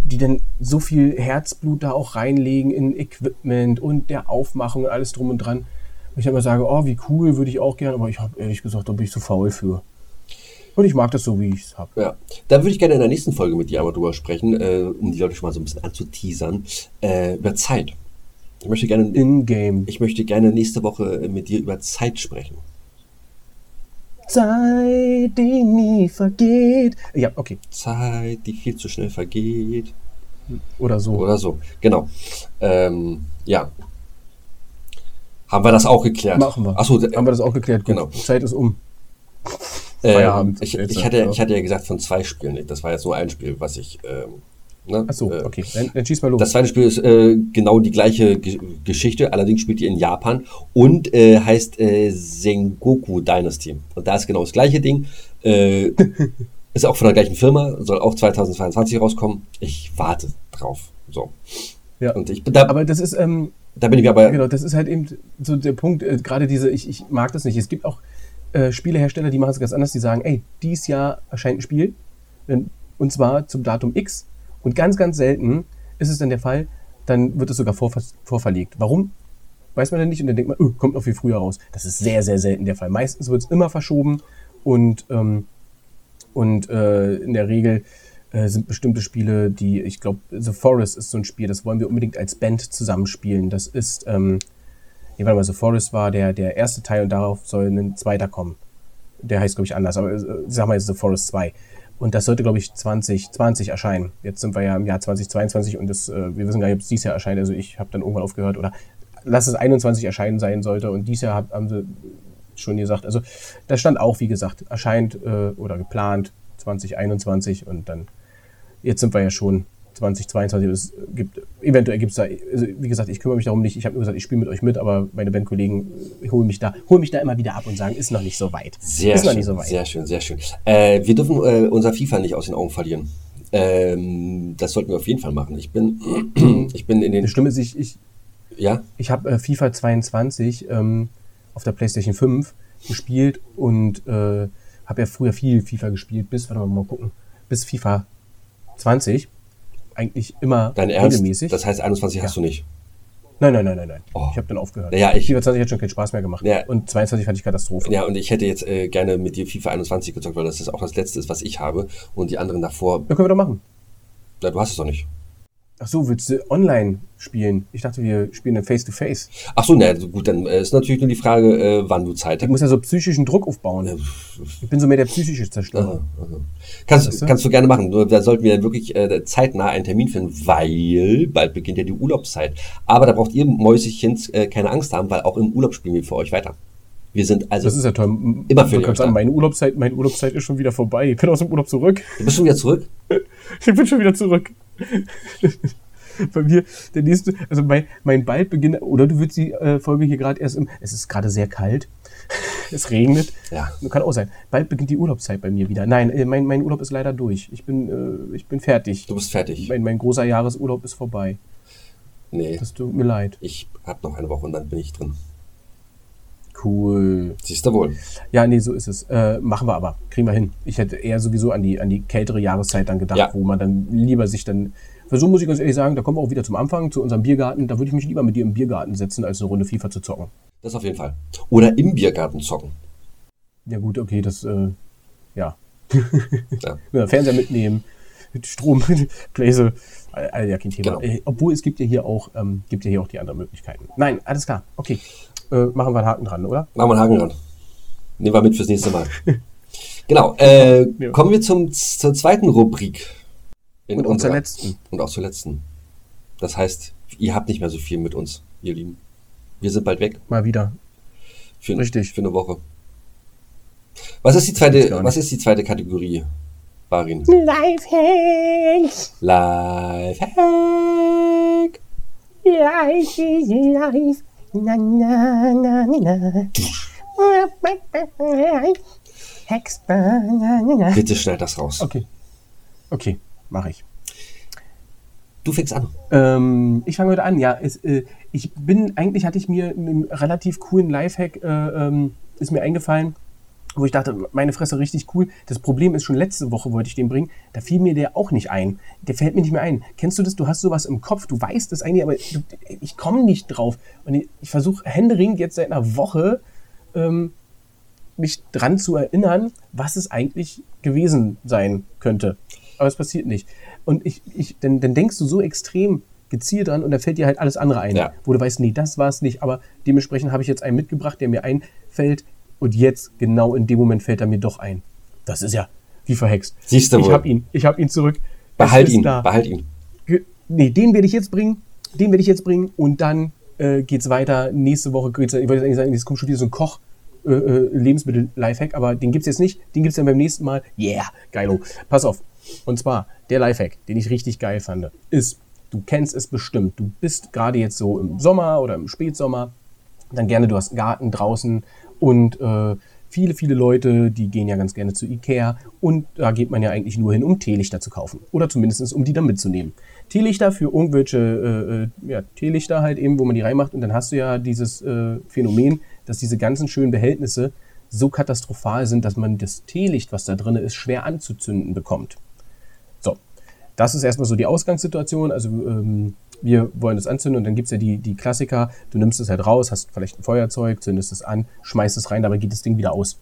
die dann so viel Herzblut da auch reinlegen in Equipment und der Aufmachung und alles drum und dran. Und ich immer sage, oh, wie cool, würde ich auch gerne, aber ich habe ehrlich gesagt, da bin ich zu faul für. Und ich mag das so, wie ich es habe. Ja, da würde ich gerne in der nächsten Folge mit dir einmal drüber sprechen, äh, um die Leute schon mal so ein bisschen anzuteasern, äh, über Zeit. Ich möchte gerne in-game. Ich möchte gerne nächste Woche mit dir über Zeit sprechen. Zeit, die nie vergeht. Ja, okay. Zeit, die viel zu schnell vergeht. Oder so. Oder so, genau. Ähm, ja. Haben wir das auch geklärt? Machen wir. Achso, haben wir das auch geklärt? Gut. Genau. Zeit ist um. Feierabend. Ähm, ich, ich, hatte, ich hatte ja gesagt von zwei Spielen. Das war jetzt nur ein Spiel, was ich. Ähm, ne, Achso, äh, okay. Dann, dann schieß mal los. Das zweite Spiel ist äh, genau die gleiche G Geschichte, allerdings spielt ihr in Japan und äh, heißt äh, Sengoku Dynasty. Und da ist genau das gleiche Ding. Äh, (laughs) ist auch von der gleichen Firma, soll auch 2022 rauskommen. Ich warte drauf. So. Ja. Und ich bin da. Aber das ist. Ähm, da bin ich aber. Genau, das ist halt eben so der Punkt, äh, gerade diese, ich, ich mag das nicht. Es gibt auch äh, Spielehersteller, die machen es ganz anders, die sagen, ey, dieses Jahr erscheint ein Spiel, und zwar zum Datum X. Und ganz, ganz selten ist es dann der Fall, dann wird es sogar vor, vorverlegt. Warum? Weiß man dann nicht und dann denkt man, oh, kommt noch viel früher raus. Das ist sehr, sehr selten der Fall. Meistens wird es immer verschoben und, ähm, und äh, in der Regel äh, sind bestimmte Spiele, die, ich glaube, The Forest ist so ein Spiel, das wollen wir unbedingt als Band zusammenspielen. Das ist, ähm, nee, warte mal, The Forest war der, der erste Teil und darauf soll ein zweiter kommen. Der heißt, glaube ich, anders, aber äh, sag mal jetzt The Forest 2. Und das sollte, glaube ich, 2020 erscheinen. Jetzt sind wir ja im Jahr 2022 und das, äh, wir wissen gar nicht, ob es dieses Jahr erscheint. Also ich habe dann irgendwann aufgehört oder lass es 21 erscheinen sein sollte und dieses Jahr haben sie schon gesagt. Also das stand auch, wie gesagt, erscheint äh, oder geplant 2021 und dann jetzt sind wir ja schon 2022. Es gibt, eventuell gibt es da, also wie gesagt, ich kümmere mich darum nicht. Ich habe nur gesagt, ich spiele mit euch mit, aber meine Bandkollegen holen mich da, holen mich da immer wieder ab und sagen, ist noch nicht so weit. Sehr ist schön, noch nicht so weit. Sehr schön, sehr schön. Äh, wir dürfen äh, unser FIFA nicht aus den Augen verlieren. Ähm, das sollten wir auf jeden Fall machen. Ich bin, (clears throat) ich bin in den. Das Stimme ist, ich, ich, ja? ich habe äh, FIFA 22 ähm, auf der PlayStation 5 gespielt und äh, habe ja früher viel FIFA gespielt, bis, warte mal, mal gucken, bis FIFA 20 eigentlich immer Dein Ernst? regelmäßig. Das heißt, 21 ja. hast du nicht? Nein, nein, nein, nein, nein. Oh. Ich habe dann aufgehört. Ja, ich, FIFA 20 hat schon keinen Spaß mehr gemacht. Ja. Und 22 fand ich Katastrophe. Ja, und ich hätte jetzt äh, gerne mit dir FIFA 21 gezockt, weil das ist auch das letzte ist, was ich habe. Und die anderen davor. Ja, können wir doch machen. Ja, du hast es doch nicht. Ach so, willst du online spielen? Ich dachte, wir spielen dann Face-to-Face. -face. Ach so, na gut, dann äh, ist natürlich nur die Frage, äh, wann du Zeit hast. Ich muss ja so psychischen Druck aufbauen. Ich bin so mehr der psychische Zerstörer. Aha, aha. Kannst, weißt du? kannst du gerne machen. Nur da sollten wir dann wirklich äh, zeitnah einen Termin finden, weil bald beginnt ja die Urlaubszeit. Aber da braucht ihr Mäuschens äh, keine Angst haben, weil auch im Urlaub spielen wir für euch weiter. Wir sind also das ist ja toll. immer für dich. Meine Urlaubszeit, meine Urlaubszeit ist schon wieder vorbei. Ich bin aus dem Urlaub zurück. Du bist schon wieder zurück? (laughs) ich bin schon wieder zurück. (laughs) Bei mir, der nächste, also mein, mein bald beginnt, oder du willst die äh, Folge hier gerade erst im, es ist gerade sehr kalt, (laughs) es regnet, ja. kann auch sein. Bald beginnt die Urlaubszeit bei mir wieder. Nein, äh, mein, mein Urlaub ist leider durch. Ich bin, äh, ich bin fertig. Du bist fertig. Mein, mein großer Jahresurlaub ist vorbei. Nee. Das tut mir leid. Ich hab noch eine Woche und dann bin ich drin. Cool. Siehst du wohl. Ja, nee, so ist es. Äh, machen wir aber. Kriegen wir hin. Ich hätte eher sowieso an die, an die kältere Jahreszeit dann gedacht, ja. wo man dann lieber sich dann. Für so muss ich ganz ehrlich sagen, da kommen wir auch wieder zum Anfang, zu unserem Biergarten. Da würde ich mich lieber mit dir im Biergarten setzen, als eine Runde FIFA zu zocken. Das auf jeden Fall. Oder im Biergarten zocken. Ja, gut, okay, das, äh, ja. ja. (laughs) ja. Fernseher mitnehmen, Strom, (laughs) Bläse, all, ja, kein Thema. Genau. Äh, obwohl es gibt ja hier auch, ähm, gibt ja hier auch die anderen Möglichkeiten. Nein, alles klar, okay äh, machen wir einen Haken dran, oder? Machen wir einen Haken dran. Nehmen wir mit fürs nächste Mal. (laughs) genau. Äh, ja. Kommen wir zum, zur zweiten Rubrik. und auch zur letzten. Und auch zur letzten. Das heißt, ihr habt nicht mehr so viel mit uns, ihr Lieben. Wir sind bald weg. Mal wieder. Für, Richtig. Für eine Woche. Was ist die zweite, was ist die zweite Kategorie, Barin? Lifehack. Lifehack. Life is life. Na, na, na, na. Hex. Na, na, na. Bitte schneid das raus. Okay. Okay, mache ich. Du fängst an. Ähm, ich fange heute an, ja. Es, äh, ich bin, eigentlich hatte ich mir einen relativ coolen Lifehack, äh, ähm, ist mir eingefallen wo ich dachte, meine Fresse richtig cool. Das Problem ist schon letzte Woche wollte ich den bringen, da fiel mir der auch nicht ein. Der fällt mir nicht mehr ein. Kennst du das? Du hast sowas im Kopf, du weißt es eigentlich, aber du, ich komme nicht drauf. Und ich, ich versuche händeringend jetzt seit einer Woche ähm, mich dran zu erinnern, was es eigentlich gewesen sein könnte. Aber es passiert nicht. Und ich, ich, dann, dann denkst du so extrem gezielt dran und da fällt dir halt alles andere ein, ja. wo du weißt, nee, das war es nicht. Aber dementsprechend habe ich jetzt einen mitgebracht, der mir einfällt, und jetzt, genau in dem Moment, fällt er mir doch ein. Das ist ja wie verhext. Siehst du ich wohl. habe ihn, ich habe ihn zurück. Behalt ihn, da. behalt ihn. Nee, den werde ich jetzt bringen. Den werde ich jetzt bringen und dann äh, es weiter. Nächste Woche geht's, ich wollte eigentlich sagen, jetzt kommt schon wieder so ein Koch. Äh, äh, Lebensmittel-Lifehack, aber den gibt es jetzt nicht. Den gibt es dann beim nächsten Mal. Yeah, geilo. Pass auf. Und zwar, der Lifehack, den ich richtig geil fand, ist, du kennst es bestimmt. Du bist gerade jetzt so im Sommer oder im Spätsommer, dann gerne, du hast einen Garten draußen, und äh, viele, viele Leute, die gehen ja ganz gerne zu Ikea und da geht man ja eigentlich nur hin, um Teelichter zu kaufen. Oder zumindest um die dann mitzunehmen. Teelichter für irgendwelche äh, äh, ja, Teelichter halt eben, wo man die reinmacht und dann hast du ja dieses äh, Phänomen, dass diese ganzen schönen Behältnisse so katastrophal sind, dass man das Teelicht, was da drin ist, schwer anzuzünden bekommt. So, das ist erstmal so die Ausgangssituation. Also ähm, wir wollen das anzünden und dann gibt es ja die, die Klassiker, du nimmst es halt raus, hast vielleicht ein Feuerzeug, zündest es an, schmeißt es rein, dabei geht das Ding wieder aus.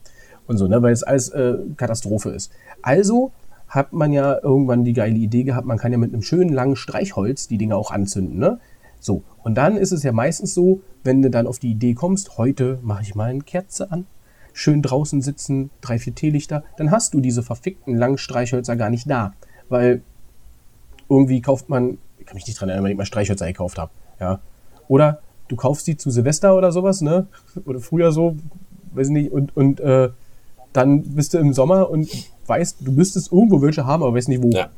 Und so, ne, weil es alles äh, Katastrophe ist. Also hat man ja irgendwann die geile Idee gehabt, man kann ja mit einem schönen langen Streichholz die Dinge auch anzünden, ne? So, und dann ist es ja meistens so, wenn du dann auf die Idee kommst, heute mache ich mal eine Kerze an, schön draußen sitzen, drei, vier Teelichter, dann hast du diese verfickten langen Streichhölzer gar nicht da. Weil irgendwie kauft man kann mich nicht dran erinnern, wenn ich mal Streichhölzer gekauft habe. Ja. Oder du kaufst die zu Silvester oder sowas, ne? (laughs) Oder früher so, weiß ich nicht, und, und äh, dann bist du im Sommer und weißt, du müsstest irgendwo welche haben, aber weißt nicht wo. Ja.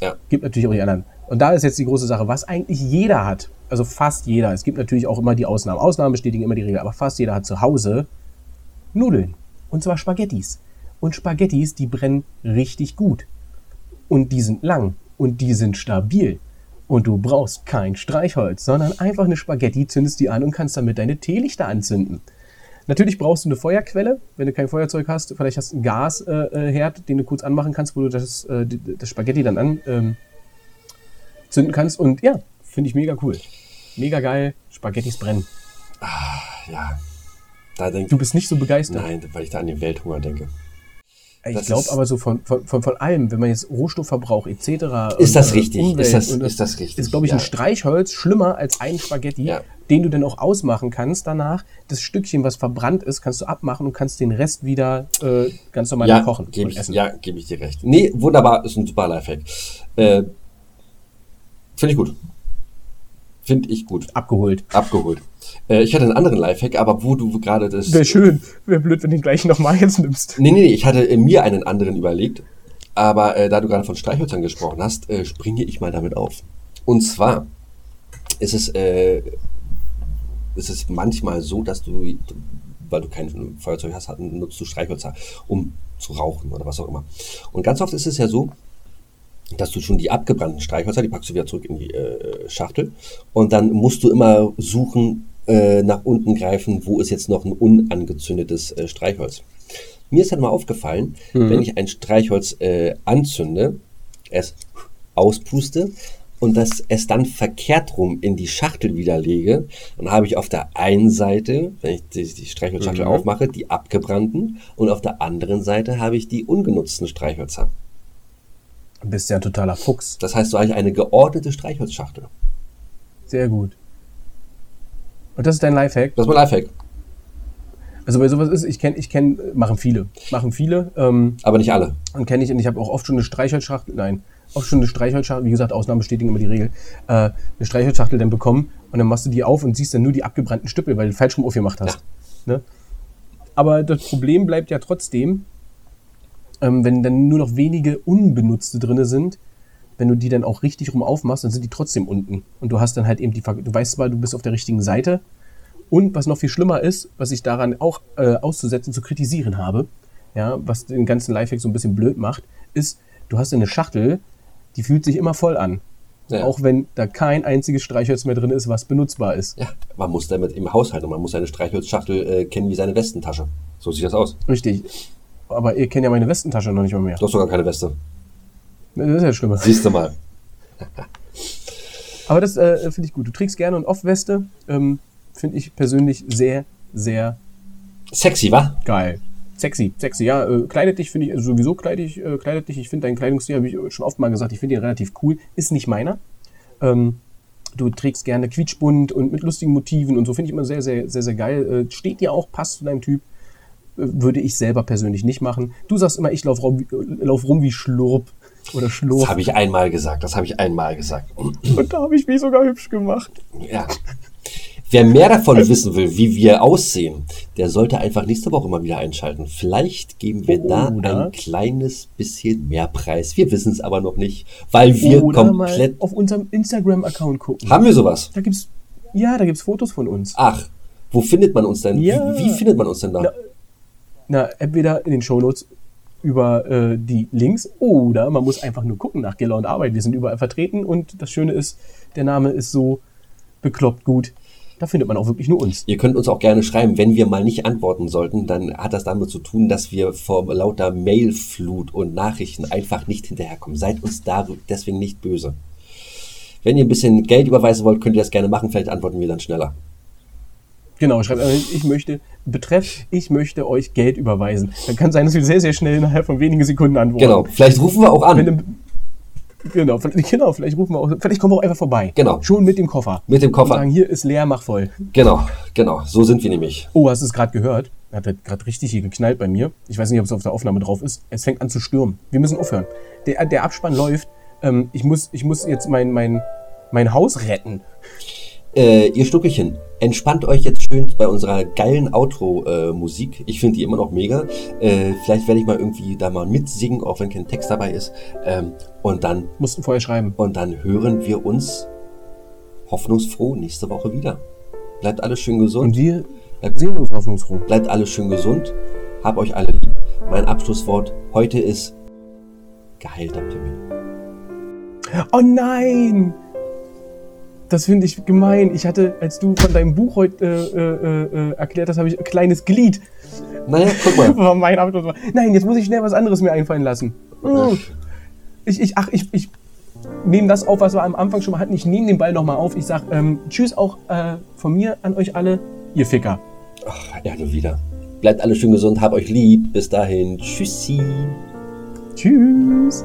Ja. Gibt natürlich auch die anderen. Und da ist jetzt die große Sache, was eigentlich jeder hat, also fast jeder, es gibt natürlich auch immer die Ausnahmen, Ausnahmen bestätigen immer die Regel, aber fast jeder hat zu Hause Nudeln. Und zwar Spaghettis. Und Spaghettis, die brennen richtig gut. Und die sind lang. Und die sind stabil. Und du brauchst kein Streichholz, sondern einfach eine Spaghetti, zündest die an und kannst damit deine Teelichter anzünden. Natürlich brauchst du eine Feuerquelle, wenn du kein Feuerzeug hast. Vielleicht hast du einen Gasherd, äh, den du kurz anmachen kannst, wo du das, äh, das Spaghetti dann anzünden ähm, kannst. Und ja, finde ich mega cool. Mega geil. Spaghettis brennen. Ah, ja. Da denk, du bist nicht so begeistert. Nein, weil ich da an den Welthunger denke. Ich glaube aber so von, von, von, von allem, wenn man jetzt Rohstoffverbrauch etc. Ist das richtig? Umwelt ist das, ist das richtig? Ist, glaube ich, ja. ein Streichholz schlimmer als ein Spaghetti, ja. den du dann auch ausmachen kannst danach. Das Stückchen, was verbrannt ist, kannst du abmachen und kannst den Rest wieder äh, ganz normal ja, kochen geb ich, essen. Ja, gebe ich dir recht. Nee, wunderbar, ist ein super Lifehack. Äh, Finde ich gut. Finde ich gut. Abgeholt. Abgeholt. Äh, ich hatte einen anderen Lifehack, aber wo du gerade das. Wäre schön. Wäre blöd, wenn du den gleichen nochmal jetzt nimmst. Nee, nee, ich hatte äh, mir einen anderen überlegt. Aber äh, da du gerade von Streichhölzern gesprochen hast, äh, springe ich mal damit auf. Und zwar ist es, äh, ist es manchmal so, dass du, weil du kein Feuerzeug hast, nutzt du Streichhölzer, um zu rauchen oder was auch immer. Und ganz oft ist es ja so, dass du schon die abgebrannten Streichhölzer, die packst du wieder zurück in die äh, Schachtel und dann musst du immer suchen, äh, nach unten greifen, wo ist jetzt noch ein unangezündetes äh, Streichholz. Mir ist dann mal aufgefallen, mhm. wenn ich ein Streichholz äh, anzünde, es auspuste und das es dann verkehrt rum in die Schachtel wieder lege, dann habe ich auf der einen Seite, wenn ich die, die Streichholzschachtel mhm. aufmache, die abgebrannten und auf der anderen Seite habe ich die ungenutzten Streichhölzer. Du bist ja ein totaler Fuchs. Das heißt, du hast eine geordnete Streichholzschachtel. Sehr gut. Und das ist dein Lifehack? Das ist mein Lifehack. Also bei sowas ist, ich kenne, ich kenne, machen viele, machen viele. Ähm, Aber nicht alle. Und kenne ich, und ich habe auch oft schon eine Streichholzschachtel, nein, oft schon eine Streichholzschachtel, wie gesagt, Ausnahmen bestätigen immer die Regel, äh, eine Streichholzschachtel dann bekommen und dann machst du die auf und siehst dann nur die abgebrannten Stüppel, weil du falsch rum aufgemacht hast. Ja. Ne? Aber das Problem bleibt ja trotzdem, ähm, wenn dann nur noch wenige unbenutzte drinne sind, wenn du die dann auch richtig rum aufmachst, dann sind die trotzdem unten. Und du hast dann halt eben die, du weißt zwar, du bist auf der richtigen Seite. Und was noch viel schlimmer ist, was ich daran auch äh, auszusetzen, zu kritisieren habe, ja, was den ganzen Lifehack so ein bisschen blöd macht, ist, du hast eine Schachtel, die fühlt sich immer voll an. Ja. Auch wenn da kein einziges Streichholz mehr drin ist, was benutzbar ist. Ja, man muss damit im Haushalt und man muss seine Streichholzschachtel äh, kennen wie seine Westentasche. So sieht das aus. Richtig. Aber ihr kennt ja meine Westentasche noch nicht mal mehr. Du hast sogar keine Weste. Das ist ja schlimmer. Siehst du mal. (laughs) Aber das äh, finde ich gut. Du trägst gerne und Off-Weste. Ähm, finde ich persönlich sehr, sehr sexy, wa? Geil. Sexy, sexy, ja. Äh, kleidet dich, finde ich, also sowieso kleid ich, äh, kleidet dich. Ich finde deinen Kleidungsstil, habe ich schon oft mal gesagt, ich finde ihn relativ cool. Ist nicht meiner. Ähm, du trägst gerne quietschbunt und mit lustigen Motiven und so. Finde ich immer sehr, sehr, sehr, sehr geil. Äh, steht dir auch, passt zu deinem Typ würde ich selber persönlich nicht machen. Du sagst immer, ich laufe rum, lauf rum wie Schlurp oder Schlurp. Das habe ich einmal gesagt. Das habe ich einmal gesagt. Und da habe ich mich sogar hübsch gemacht. Ja. Wer mehr davon wissen will, wie wir aussehen, der sollte einfach nächste Woche mal wieder einschalten. Vielleicht geben wir da ein kleines bisschen mehr Preis. Wir wissen es aber noch nicht, weil wir Oder komplett mal auf unserem Instagram-Account gucken. Haben wir sowas? Da gibt's ja, da gibt's Fotos von uns. Ach, wo findet man uns denn? Ja. Wie, wie findet man uns denn da? Na, entweder in den Shownotes über äh, die Links oder man muss einfach nur gucken nach Giller und Arbeit. Wir sind überall vertreten und das Schöne ist, der Name ist so bekloppt gut. Da findet man auch wirklich nur uns. Ihr könnt uns auch gerne schreiben, wenn wir mal nicht antworten sollten, dann hat das damit zu tun, dass wir vor lauter Mailflut und Nachrichten einfach nicht hinterherkommen. Seid uns da deswegen nicht böse. Wenn ihr ein bisschen Geld überweisen wollt, könnt ihr das gerne machen, vielleicht antworten wir dann schneller. Genau, schreibt ich möchte, betreff, ich möchte euch Geld überweisen. Dann kann sein, dass wir sehr, sehr schnell innerhalb von wenigen Sekunden antworten. Genau, vielleicht rufen wir auch an. Wenn, genau, genau, vielleicht rufen wir auch, vielleicht kommen wir auch einfach vorbei. Genau. Schon mit dem Koffer. Mit dem Koffer. Und sagen, hier ist leer, mach voll. Genau, genau, so sind wir nämlich. Oh, hast du es gerade gehört? Hat gerade richtig hier geknallt bei mir. Ich weiß nicht, ob es auf der Aufnahme drauf ist. Es fängt an zu stürmen. Wir müssen aufhören. Der, der Abspann läuft. Ähm, ich, muss, ich muss jetzt mein, mein, mein Haus retten. Äh, ihr Stuckelchen, entspannt euch jetzt schön bei unserer geilen Outro-Musik. ich finde die immer noch mega. Äh, vielleicht werde ich mal irgendwie da mal mitsingen, auch wenn kein Text dabei ist. Ähm, und dann. Mussten vorher schreiben. Und dann hören wir uns hoffnungsfroh nächste Woche wieder. Bleibt alles schön gesund. Und wir bleibt, sehen uns hoffnungsfroh. Bleibt alles schön gesund. Hab euch alle lieb. Mein Abschlusswort heute ist geheilter Pimmel. Oh nein! Das finde ich gemein. Ich hatte, als du von deinem Buch heute äh, äh, äh, erklärt hast, habe ich ein kleines Glied. Naja, guck mal. (laughs) war mein Abschluss. Nein, jetzt muss ich schnell was anderes mir einfallen lassen. Hm. Ich, ich, ach, ich, ich nehme das auf, was wir am Anfang schon mal hatten. Ich nehme den Ball nochmal auf. Ich sage Tschüss auch äh, von mir an euch alle, ihr Ficker. Ach, ja, du wieder. Bleibt alle schön gesund, habt euch lieb. Bis dahin. Tschüssi. Tschüss.